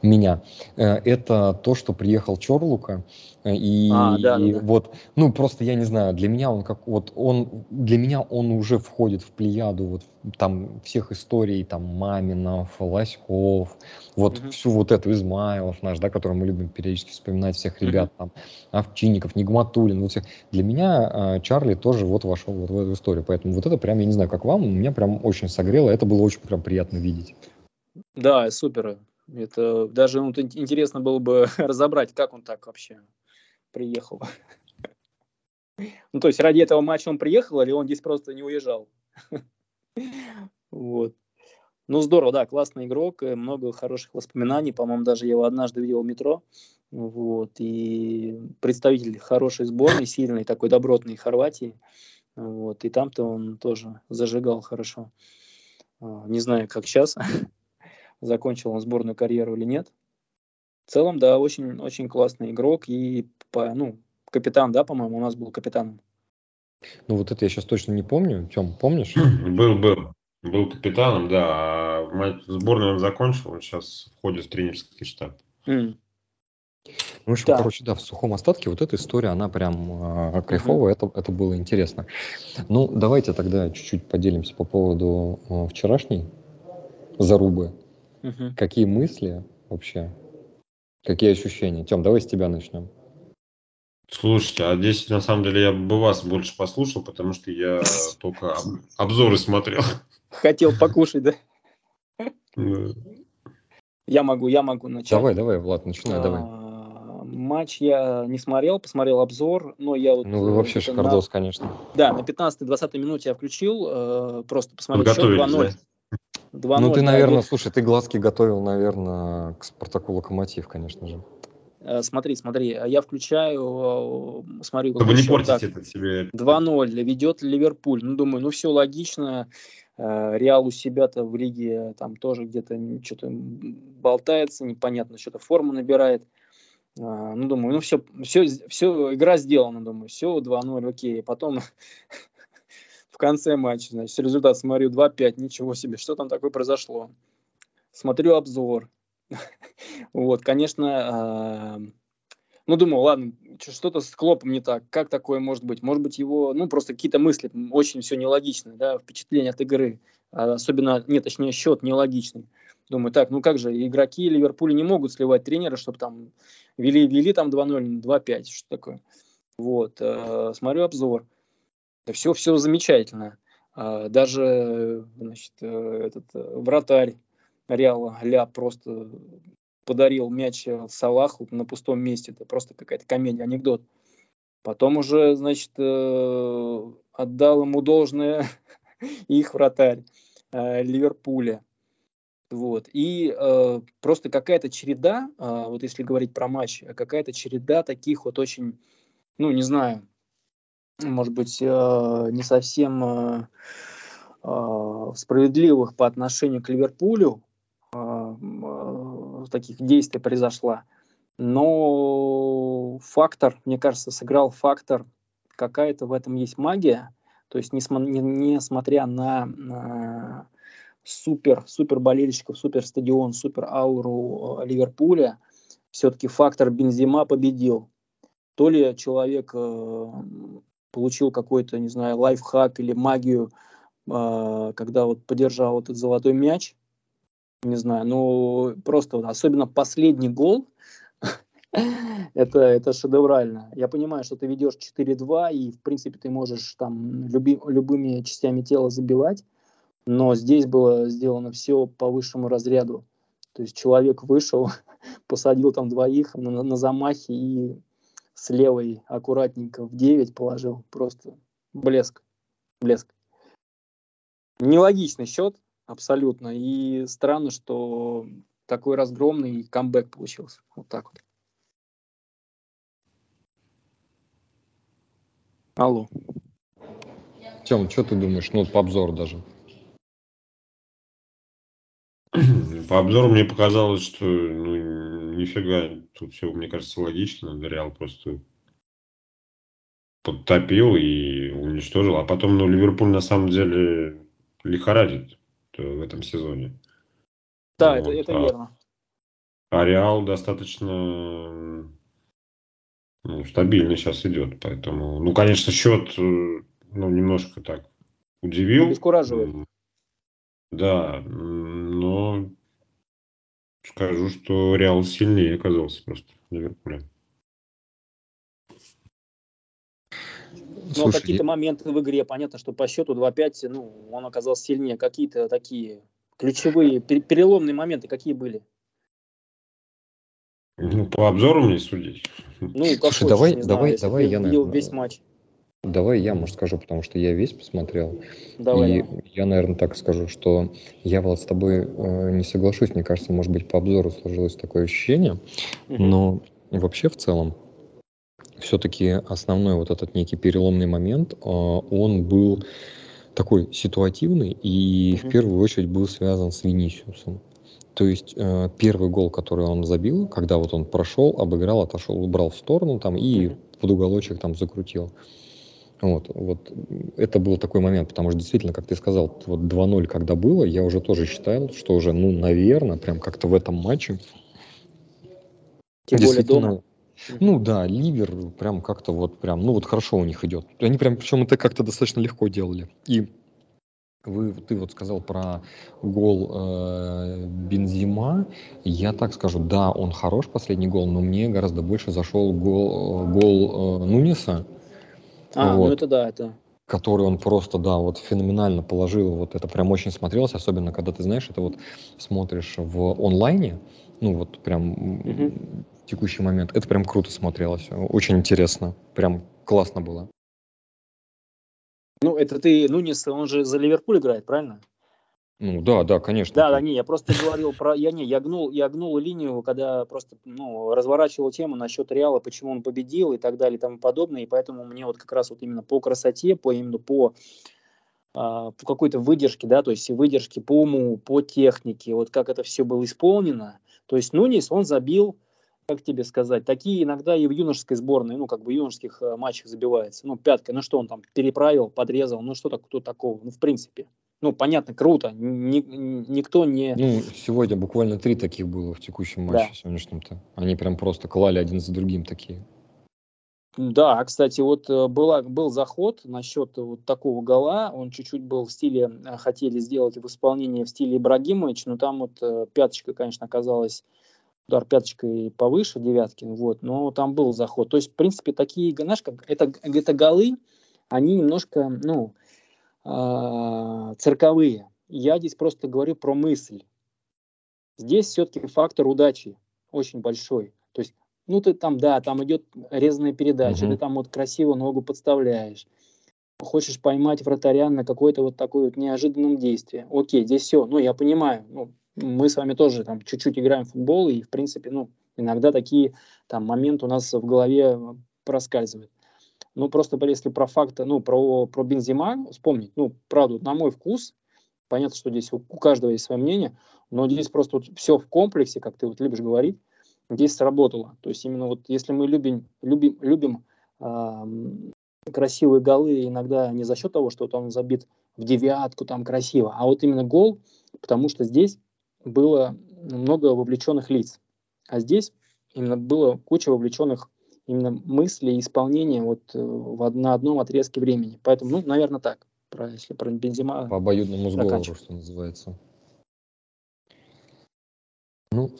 меня. Э, это то, что приехал Чорлука, и, а, да, и да, вот, ну просто я не знаю, для меня он как вот он для меня он уже входит в плеяду вот там всех историй там Маминов, Лоськов, вот угу. всю вот эту Измайлов наш, да, который мы любим периодически вспоминать всех ребят угу. там Овчинников, Нигматулин, вот всех. Для меня э, Чарли тоже вот вошел вот в эту историю, поэтому вот это прям я не знаю, как вам, меня прям очень согрело, это было очень прям приятно видеть. Да, супер. Это даже ну, интересно было бы [laughs] разобрать, как он так вообще приехал. [laughs] Ну, то есть ради этого матча он приехал, или он здесь просто не уезжал? [laughs] Вот. Ну, здорово, да, классный игрок, э, много хороших воспоминаний. По-моему, даже я его однажды видел в метро. Вот. И представитель хорошей сборной, сильной, такой добротной Хорватии. Вот. И там-то он тоже зажигал хорошо. А, не знаю, как сейчас. [laughs] Закончил он сборную карьеру или нет. В целом, да, очень, очень классный игрок и по, ну, капитан, да, по-моему, у нас был капитаном. Ну вот это я сейчас точно не помню. Тем, помнишь? Был, был. Был капитаном, да. А сборную он закончил, он сейчас входит в тренерский штаб. Mm. Ну, в общем, да. короче, да, в сухом остатке вот эта история, она прям э, кайфовая, mm-hmm. это, это было интересно. Ну, давайте тогда чуть-чуть поделимся по поводу э, вчерашней зарубы. Mm-hmm. Какие мысли вообще Какие ощущения? Тем, давай с тебя начнем. Слушайте, а здесь на самом деле я бы вас больше послушал, потому что я [laughs] только обзоры смотрел. Хотел [laughs] покушать, да? Я могу, я могу начать. Давай, давай, Влад, начинай, давай. А, матч я не смотрел, посмотрел обзор, но я вот... Ну, вы вообще шикардос, на, конечно. Да, на 15-20 минуте я включил, э, просто посмотрел счет 2-0. 2 Ну, ты, наверное, слушай, ты глазки готовил, наверное, к Спартаку Локомотив, конечно же. Э, смотри, смотри, я включаю, э, смотрю... Чтобы не портить это себе. 2-0, ведет Ливерпуль. Ну, думаю, ну все логично. Э, Реал у себя-то в лиге там тоже где-то что-то болтается, непонятно, что-то форму набирает. Ну, думаю, ну все, все, все, игра сделана, думаю, все, 2-0, окей. Потом [laughs] в конце матча, значит, результат смотрю 2-5, ничего себе, что там такое произошло. Смотрю обзор. [laughs] вот, конечно, ну, думаю, ладно, что-то с Клопом не так. Как такое может быть? Может быть, его, ну, просто какие-то мысли, очень все нелогично, да, впечатление от игры. А особенно, нет, точнее, счет нелогичный. Думаю, так, ну как же, игроки Ливерпуля не могут сливать тренера, чтобы там вели-вели там 2-0, 2-5, что такое. Вот, э, смотрю обзор. Все, все замечательно. Э, даже, значит, э, этот э, вратарь Реала Ля просто подарил мяч Салаху на пустом месте. Это просто какая-то комедия, анекдот. Потом уже, значит, э, отдал ему должное [laughs] их вратарь э, Ливерпуля. Вот. И э, просто какая-то череда, э, вот если говорить про матч, какая-то череда таких вот очень, ну, не знаю, может быть, э, не совсем э, э, справедливых по отношению к Ливерпулю таких действий произошла. Но фактор, мне кажется, сыграл фактор, какая-то в этом есть магия. То есть, несмотря на, супер, супер болельщиков, супер стадион, супер ауру Ливерпуля, все-таки фактор Бензима победил. То ли человек получил какой-то, не знаю, лайфхак или магию, э, когда вот подержал этот золотой мяч, не знаю, ну просто вот, особенно последний гол, [laughs] это, это шедеврально. Я понимаю, что ты ведешь 4-2, и, в принципе, ты можешь там люби, любыми частями тела забивать, но здесь было сделано все по высшему разряду. То есть человек вышел, [laughs] посадил там двоих на, на замахе и с левой аккуратненько в 9 положил. Просто блеск. Блеск. Нелогичный счет, абсолютно. И странно, что такой разгромный камбэк получился. Вот так вот. Алло. Тем, что ты думаешь? Ну, по обзору даже. По обзору мне показалось, что ну, нифига, тут все, мне кажется, логично. Реал просто подтопил и уничтожил. А потом, ну, Ливерпуль на самом деле лихорадит в этом сезоне. Да, вот. это, это а, верно. А Реал достаточно ну, стабильно сейчас идет. Поэтому, ну, конечно, счет ну, немножко так удивил. Обескураживает. Да, скажу, что Реал сильнее оказался просто Ливерпуля. Ну, какие-то моменты в игре, понятно, что по счету 2-5, ну, он оказался сильнее. Какие-то такие ключевые, переломные моменты какие были? Ну, по обзору мне судить. Ну, как Слушай, хочешь, давай, давай, знаю, давай я, наверное, весь матч. Давай я, может, скажу, потому что я весь посмотрел. Давай, и я, наверное, так скажу, что я, Влад, с тобой э, не соглашусь. Мне кажется, может быть, по обзору сложилось такое ощущение. Угу. Но вообще в целом, все-таки основной вот этот некий переломный момент, э, он был такой ситуативный и угу. в первую очередь был связан с Винисиусом. То есть э, первый гол, который он забил, когда вот он прошел, обыграл, отошел, убрал в сторону там и угу. под уголочек там закрутил. Вот, вот это был такой момент, потому что действительно, как ты сказал, вот 2-0 когда было, я уже тоже считал, что уже, ну, наверное, прям как-то в этом матче. Тем более дома. Ну да, Ливер прям как-то вот прям, ну вот хорошо у них идет. Они прям, причем это как-то достаточно легко делали. И вы, ты вот сказал про гол э, Бензима. Я так скажу, да, он хорош, последний гол, но мне гораздо больше зашел гол, э, гол э, Нуниса а, ну вот, ну это да, это. Который он просто, да, вот феноменально положил. Вот это прям очень смотрелось, особенно когда ты знаешь, это вот смотришь в онлайне, ну вот прям угу. текущий момент. Это прям круто смотрелось, очень интересно, прям классно было. Ну, это ты, Нунис, он же за Ливерпуль играет, правильно? Ну да, да, конечно. Да, да, не, я просто говорил про, я не, я гнул, я гнул линию, когда просто, ну, разворачивал тему насчет Реала, почему он победил и так далее и тому подобное, и поэтому мне вот как раз вот именно по красоте, по именно по по какой-то выдержке, да, то есть выдержки по уму, по технике, вот как это все было исполнено. То есть Нунис, он забил как тебе сказать, такие иногда и в юношеской сборной, ну, как бы в юношеских э, матчах забивается. Ну, пяткой, ну что он там, переправил, подрезал, ну что так, кто такого, ну, в принципе. Ну, понятно, круто, ни, никто не... Ну, сегодня буквально три таких было в текущем матче да. сегодняшнем-то. Они прям просто клали один за другим такие. Да, кстати, вот э, была, был заход насчет вот такого гола, он чуть-чуть был в стиле, э, хотели сделать в исполнении в стиле Ибрагимович, но там вот пяточка, конечно, оказалась удар пяточкой повыше девятки, вот, но там был заход. То есть, в принципе, такие, знаешь, как это, это голы, они немножко, ну, э, цирковые. Я здесь просто говорю про мысль. Здесь все-таки фактор удачи очень большой. То есть, ну, ты там, да, там идет резаная передача, угу. ты там вот красиво ногу подставляешь, хочешь поймать вратаря на какое-то вот такое вот неожиданном действии. Окей, здесь все, ну, я понимаю, ну, мы с вами тоже там чуть-чуть играем в футбол, и, в принципе, ну, иногда такие там моменты у нас в голове проскальзывают. Ну, просто если про факты, ну, про, про Бензима вспомнить, ну, правда, на мой вкус, понятно, что здесь у, у каждого есть свое мнение, но здесь просто вот все в комплексе, как ты вот любишь говорить, здесь сработало. То есть именно вот если мы любим, любим, любим э, красивые голы иногда не за счет того, что он забит в девятку, там красиво, а вот именно гол, потому что здесь было много вовлеченных лиц. А здесь именно было куча вовлеченных именно мыслей и исполнения вот э, в, на одном отрезке времени. Поэтому, ну, наверное, так, про, если про Бензима. По обоюдному сговору, что называется.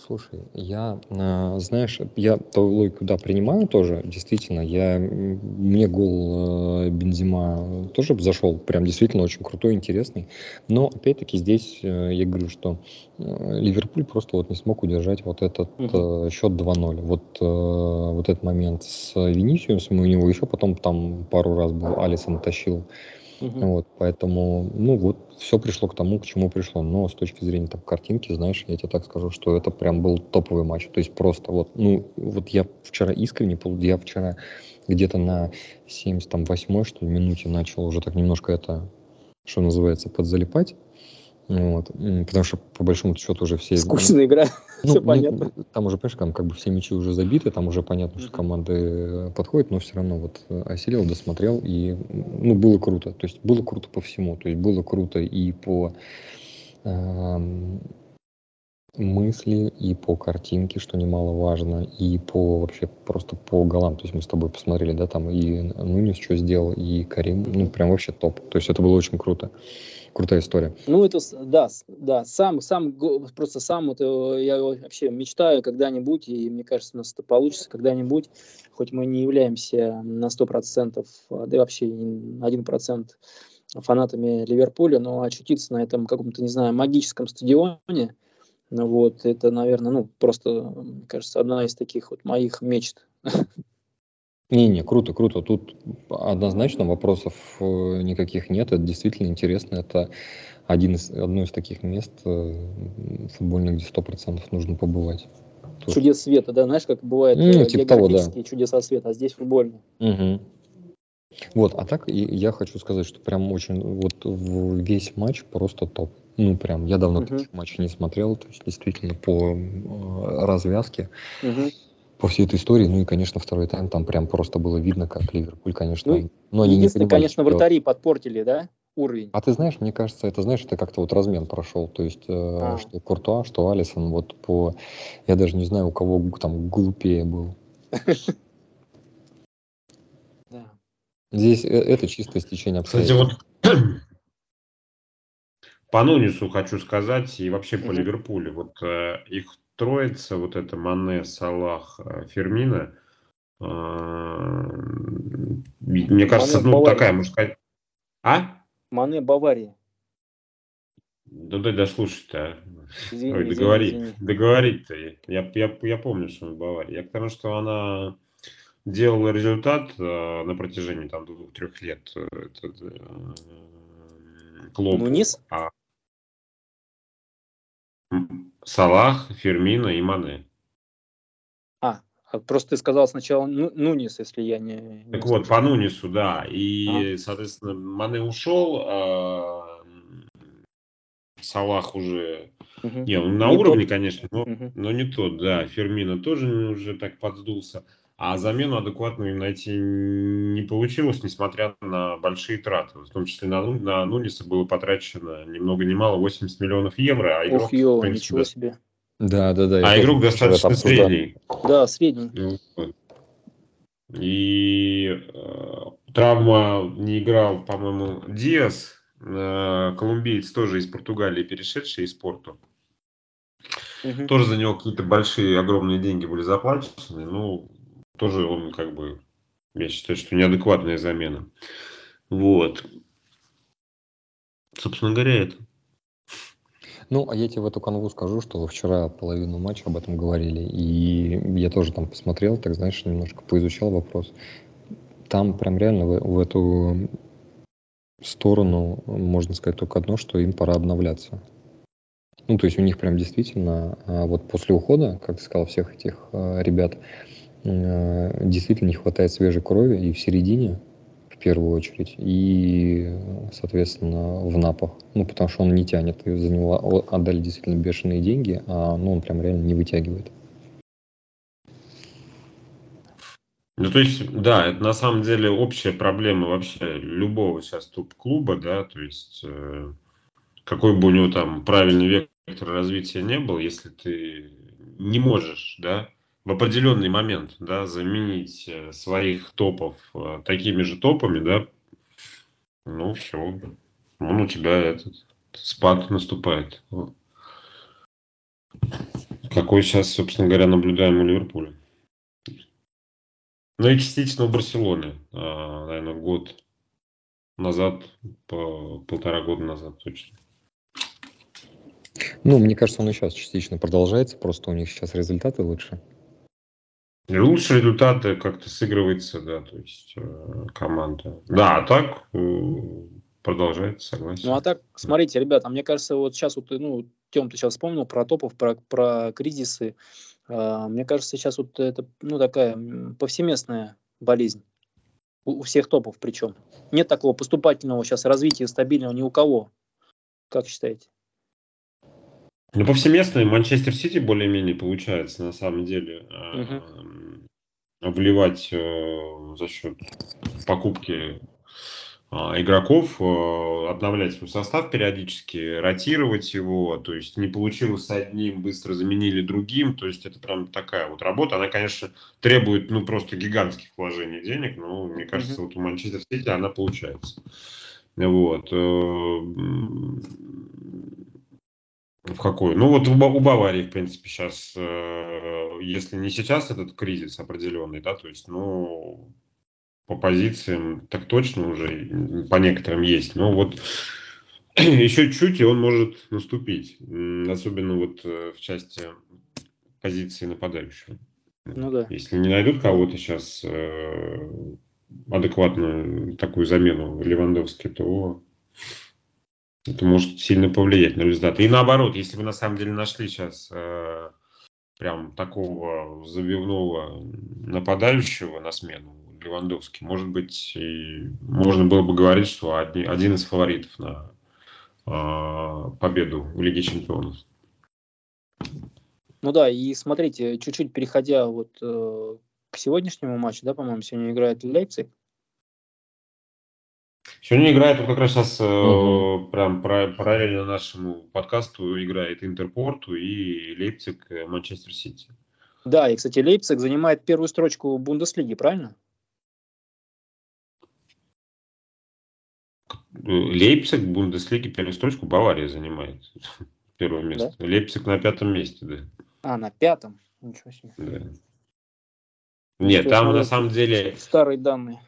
Слушай, я, э, знаешь, я твою логику, да, принимаю тоже, действительно, я, мне гол э, Бензима тоже зашел, прям действительно очень крутой, интересный, но, опять-таки, здесь э, я говорю, что Ливерпуль просто вот не смог удержать вот этот uh-huh. счет 2-0, вот, вот этот момент с Венисиусом, у него еще потом там пару раз был, Алисон тащил Угу. Вот, поэтому, ну вот, все пришло к тому, к чему пришло. Но с точки зрения там картинки, знаешь, я тебе так скажу, что это прям был топовый матч. То есть просто вот, ну, вот я вчера искренне, я вчера где-то на 78-й, что ли, минуте начал уже так немножко это, что называется, подзалипать. Вот. Потому что, по большому счету, уже все... Скучная игра, [laughs] ну, все ну, понятно. Там уже, понимаешь, там как бы все мячи уже забиты, там уже понятно, что команды э, подходят, но все равно вот э, осилил, досмотрел, и, ну, было круто. То есть было круто по всему. То есть было круто и по э, мысли, и по картинке, что немаловажно, и по вообще просто по голам. То есть мы с тобой посмотрели, да, там и Нунис что сделал, и Карим, ну, прям вообще топ. То есть это было очень круто крутая история. Ну, это, да, да, сам, сам, просто сам, это я вообще мечтаю когда-нибудь, и мне кажется, у нас это получится когда-нибудь, хоть мы не являемся на 100%, да и вообще на 1% фанатами Ливерпуля, но очутиться на этом каком-то, не знаю, магическом стадионе, вот, это, наверное, ну, просто, мне кажется, одна из таких вот моих мечт. Не-не, круто, круто. Тут однозначно вопросов э, никаких нет. Это действительно интересно. Это один из, одно из таких мест э, футбольных, где сто процентов нужно побывать. Тут... Чудес света, да, знаешь, как бывает ну, типа того, да. чудеса света, а здесь футбольные. Угу. Вот, а так я хочу сказать, что прям очень вот весь матч просто топ. Ну, прям, я давно uh-huh. таких матчей не смотрел, то есть действительно по развязке. Uh-huh по всей этой истории. Ну и, конечно, второй тайм там прям просто было видно, как Ливерпуль, конечно. Ну, но они не понимали, конечно, что... вратари подпортили, да, уровень. А ты знаешь, мне кажется, это, знаешь, это как-то вот размен прошел. То есть, э, а. что Куртуа, что Алисон, вот по... Я даже не знаю, у кого там глупее был. [laughs] Здесь э, это чистое стечение обстоятельств. Кстати, вот [clears throat] по Нунису хочу сказать, и вообще по Ливерпулю. Вот э, их троица, вот это Мане, Салах, э, Фермина, э, мне кажется, Мане, ну Бавария. такая, может сказать... А? Мане Бавария. Да дай дослушать-то. А. Извини, Ой, договори, извини, договорить-то. Я, я, я помню, что он в Баварии. Я к тому, что она делала результат э, на протяжении там двух-трех лет. Этот, э, клуб. Нунис? А, Салах, Фермина и Мане. А, А просто ты сказал сначала ну, Нунис, если я не... Так не вот, по Нунису, да. И, а. соответственно, Мане ушел, а Салах уже... Угу. Не, он на не уровне, тот. конечно, но, угу. но не тот, да. Фермина тоже уже так подсдулся. А замену адекватную им найти не получилось, несмотря на большие траты. В том числе на, на Нуниса было потрачено ни много ни мало 80 миллионов евро. А игрок, Ох, ё, принципе, ничего себе. Да, да, да. А игрок достаточно средний. Да, средний. Ну, и э, травма не играл, по-моему, Диас, э, колумбиец тоже из Португалии, перешедший из Порту. Угу. Тоже за него какие-то большие, огромные деньги были заплачены. Ну, тоже он как бы, я считаю, что неадекватная замена. Вот. Собственно говоря, это. Ну, а я тебе в эту канву скажу, что вчера половину матча об этом говорили, и я тоже там посмотрел, так знаешь, немножко поизучал вопрос. Там прям реально в, в эту сторону можно сказать только одно, что им пора обновляться. Ну, то есть у них прям действительно, а, вот после ухода, как сказал, всех этих а, ребят, действительно не хватает свежей крови и в середине, в первую очередь, и, соответственно, в напах. Ну, потому что он не тянет, и за него отдали действительно бешеные деньги, а ну, он прям реально не вытягивает. Ну, то есть, да, это на самом деле общая проблема вообще любого сейчас топ-клуба, да, то есть, э, какой бы у него там правильный вектор развития не был, если ты не можешь, да, в определенный момент, да, заменить э, своих топов э, такими же топами, да, ну все, он у тебя этот спад наступает. Какой сейчас, собственно говоря, наблюдаем у Ливерпуля. Ну и частично у Барселоны, а, наверное, год назад, по полтора года назад точно. Ну, мне кажется, он и сейчас частично продолжается, просто у них сейчас результаты лучше. И лучшие результаты как-то сыгрывается, да, то есть э, команда. Да, а так э, продолжается, согласен. Ну а так, смотрите, ребята, мне кажется, вот сейчас вот, ну, Тем, ты сейчас вспомнил про топов, про, про кризисы. Э, мне кажется, сейчас вот это, ну, такая повсеместная болезнь. У, у всех топов причем. Нет такого поступательного сейчас развития стабильного ни у кого. Как считаете? Ну, повсеместно Манчестер Сити более-менее получается, на самом деле, угу. вливать э, за счет покупки а, игроков, э, обновлять свой состав периодически, ротировать его, то есть не получилось с одним, быстро заменили другим, то есть это прям такая вот работа, она, конечно, требует, ну, просто гигантских вложений денег, но мне кажется, mm-hmm. вот у Манчестер Сити она получается. Вот. В какой? Ну вот у, у Баварии, в принципе, сейчас, э, если не сейчас этот кризис определенный, да, то есть, ну, по позициям так точно уже по некоторым есть. Но вот [clears throat] еще чуть, и он может наступить. Особенно вот э, в части позиции нападающего. Ну да. Если не найдут кого-то сейчас э, адекватную такую замену Левандовски, то это может сильно повлиять на результаты. И наоборот, если вы на самом деле нашли сейчас э, прям такого забивного нападающего на смену Левандовски, может быть, и можно было бы говорить, что одни, один из фаворитов на э, победу в Лиге Чемпионов. Ну да, и смотрите, чуть-чуть переходя вот э, к сегодняшнему матчу, да, по-моему, сегодня играет Лейпциг. Сегодня играет, вот как раз сейчас угу. прям параллельно нашему подкасту играет Интерпорту и Лейпциг э, Манчестер Сити. Да, и, кстати, Лейпциг занимает первую строчку Бундеслиги, правильно? Э, Лейпциг в Бундеслиге первую строчку Бавария занимает [laughs] первое место. Да? Лейпциг на пятом месте, да. А, на пятом? Ничего себе. Да. Нет, там на самом деле... Старые данные.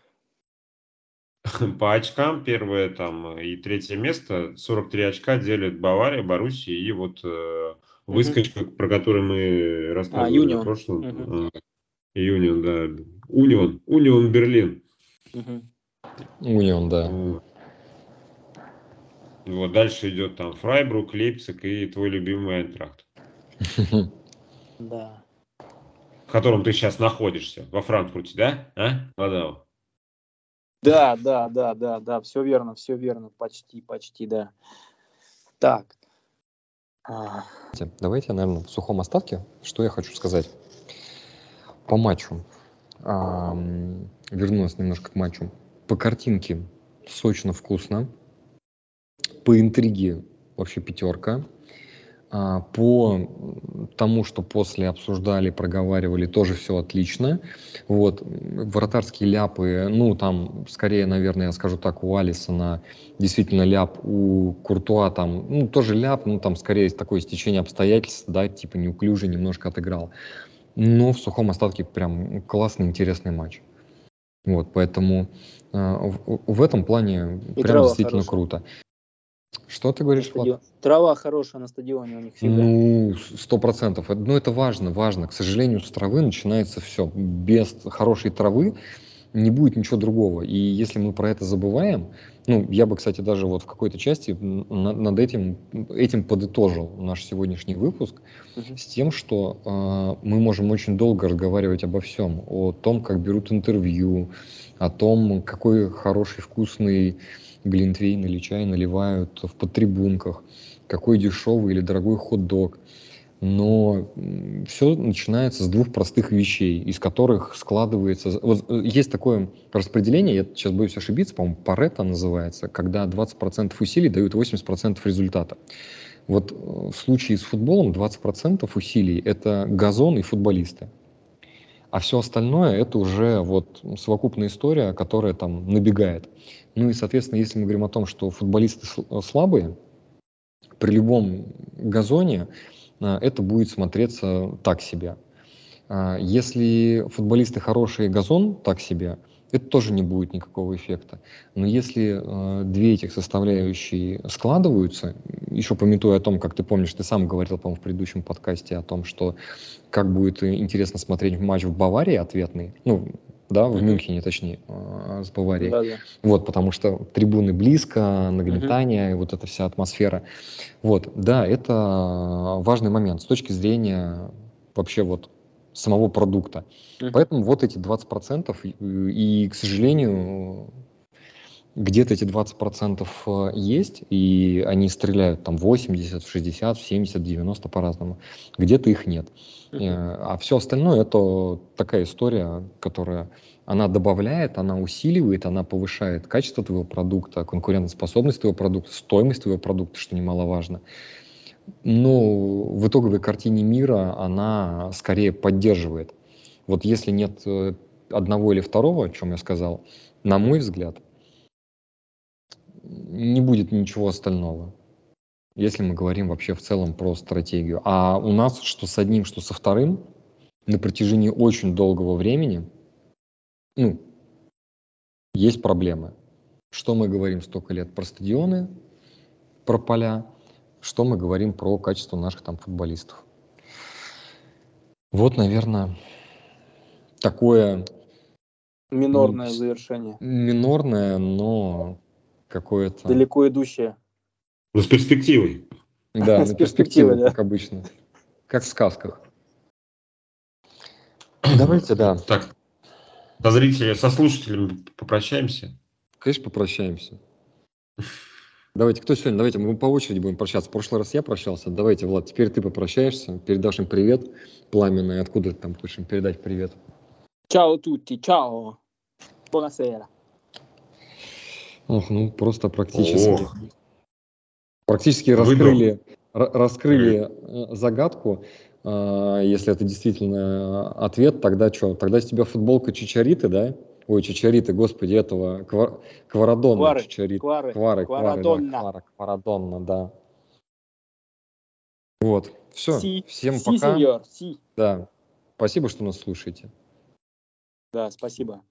[laughs] По очкам первое там и третье место, 43 очка делят Бавария, Боруссия и вот э, выскочка, угу. про которую мы рассказывали а, в прошлом. Угу. Юнион, да. Унион, Унион Берлин. Угу. Унион, да. Вот дальше идет там Фрайбрук, Лейпциг и твой любимый Айнтрахт. [laughs] Да. в котором ты сейчас находишься, во Франкфурте, да? А, Владау? Да, да, да, да, да, все верно, все верно, почти, почти, да. Так. Давайте, наверное, в сухом остатке, что я хочу сказать. По матчу. А, вернулась немножко к матчу. По картинке сочно, вкусно. По интриге вообще пятерка. А, по тому, что после обсуждали, проговаривали, тоже все отлично. Вот. Вратарские ляпы, ну, там, скорее, наверное, я скажу так, у Алисона действительно ляп, у Куртуа там, ну, тоже ляп, ну, там, скорее, такое стечение обстоятельств, да, типа неуклюже немножко отыграл. Но в сухом остатке прям классный, интересный матч. Вот, поэтому э, в, в этом плане И прям действительно хорошая. круто. Что ты говоришь, Влад? Трава хорошая на стадионе у них всегда. Ну, сто процентов. Ну, это важно, важно. К сожалению, с травы начинается все. Без хорошей травы не будет ничего другого. И если мы про это забываем, ну, я бы, кстати, даже вот в какой-то части над этим, этим подытожил наш сегодняшний выпуск uh-huh. с тем, что э, мы можем очень долго разговаривать обо всем, о том, как берут интервью, о том, какой хороший, вкусный глинтвейн или чай наливают в подтрибунках, какой дешевый или дорогой хот-дог. Но все начинается с двух простых вещей, из которых складывается... Вот э, есть такое распределение, я сейчас боюсь ошибиться, по-моему, Паретто называется, когда 20% усилий дают 80% результата. Вот э, в случае с футболом 20% усилий – это газон и футболисты. А все остальное – это уже вот совокупная история, которая там набегает. Ну и, соответственно, если мы говорим о том, что футболисты слабые, при любом газоне а, это будет смотреться так себе. А, если футболисты хорошие, газон так себе, это тоже не будет никакого эффекта. Но если э, две этих составляющие складываются, еще пометуя о том, как ты помнишь, ты сам говорил, по-моему, в предыдущем подкасте о том, что как будет интересно смотреть матч в Баварии ответный, ну, да, в mm-hmm. Мюнхене, точнее, э, с Баварией. Да, да. Вот, потому что трибуны близко, нагнетание, mm-hmm. вот эта вся атмосфера. Вот, да, это важный момент с точки зрения вообще вот самого продукта. Mm-hmm. Поэтому вот эти 20%, и, и, к сожалению, где-то эти 20% э, есть, и они стреляют там 80, 60, 70, 90 по-разному. Где-то их нет. Uh-huh. А все остальное это такая история, которая она добавляет, она усиливает, она повышает качество твоего продукта, конкурентоспособность твоего продукта, стоимость твоего продукта, что немаловажно. Но в итоговой картине мира она скорее поддерживает. Вот если нет э, одного или второго, о чем я сказал, на мой взгляд, не будет ничего остального, если мы говорим вообще в целом про стратегию. А у нас что с одним, что со вторым на протяжении очень долгого времени, ну, есть проблемы. Что мы говорим столько лет про стадионы, про поля, что мы говорим про качество наших там футболистов. Вот, наверное, такое... Минорное ну, завершение. Минорное, но какое-то... Далеко идущее. Но с перспективой. Да, с перспективой, да. как обычно. Как в сказках. [clears throat] Давайте, да. Так, со зрителями, со слушателями попрощаемся. Конечно, попрощаемся. Давайте, кто сегодня? Давайте мы по очереди будем прощаться. В прошлый раз я прощался. Давайте, Влад, теперь ты попрощаешься, передашь им привет пламенный. Откуда ты там хочешь им передать привет? Чао тутти, чао. Buonasera. Ох, ну просто практически. Ох. Практически раскрыли, раскрыли э, загадку. А, если это действительно ответ, тогда что? Тогда с тебя футболка Чичариты, да? Ой, Чичариты, господи, этого Квар... Кварадонна Квары, Чичариты. Квары, Квары, Кварадонна. Да, Квара, Кварадонна, да. Вот, все. Си, Всем си, пока. Сеньор, си. Да. Спасибо, что нас слушаете. Да, спасибо.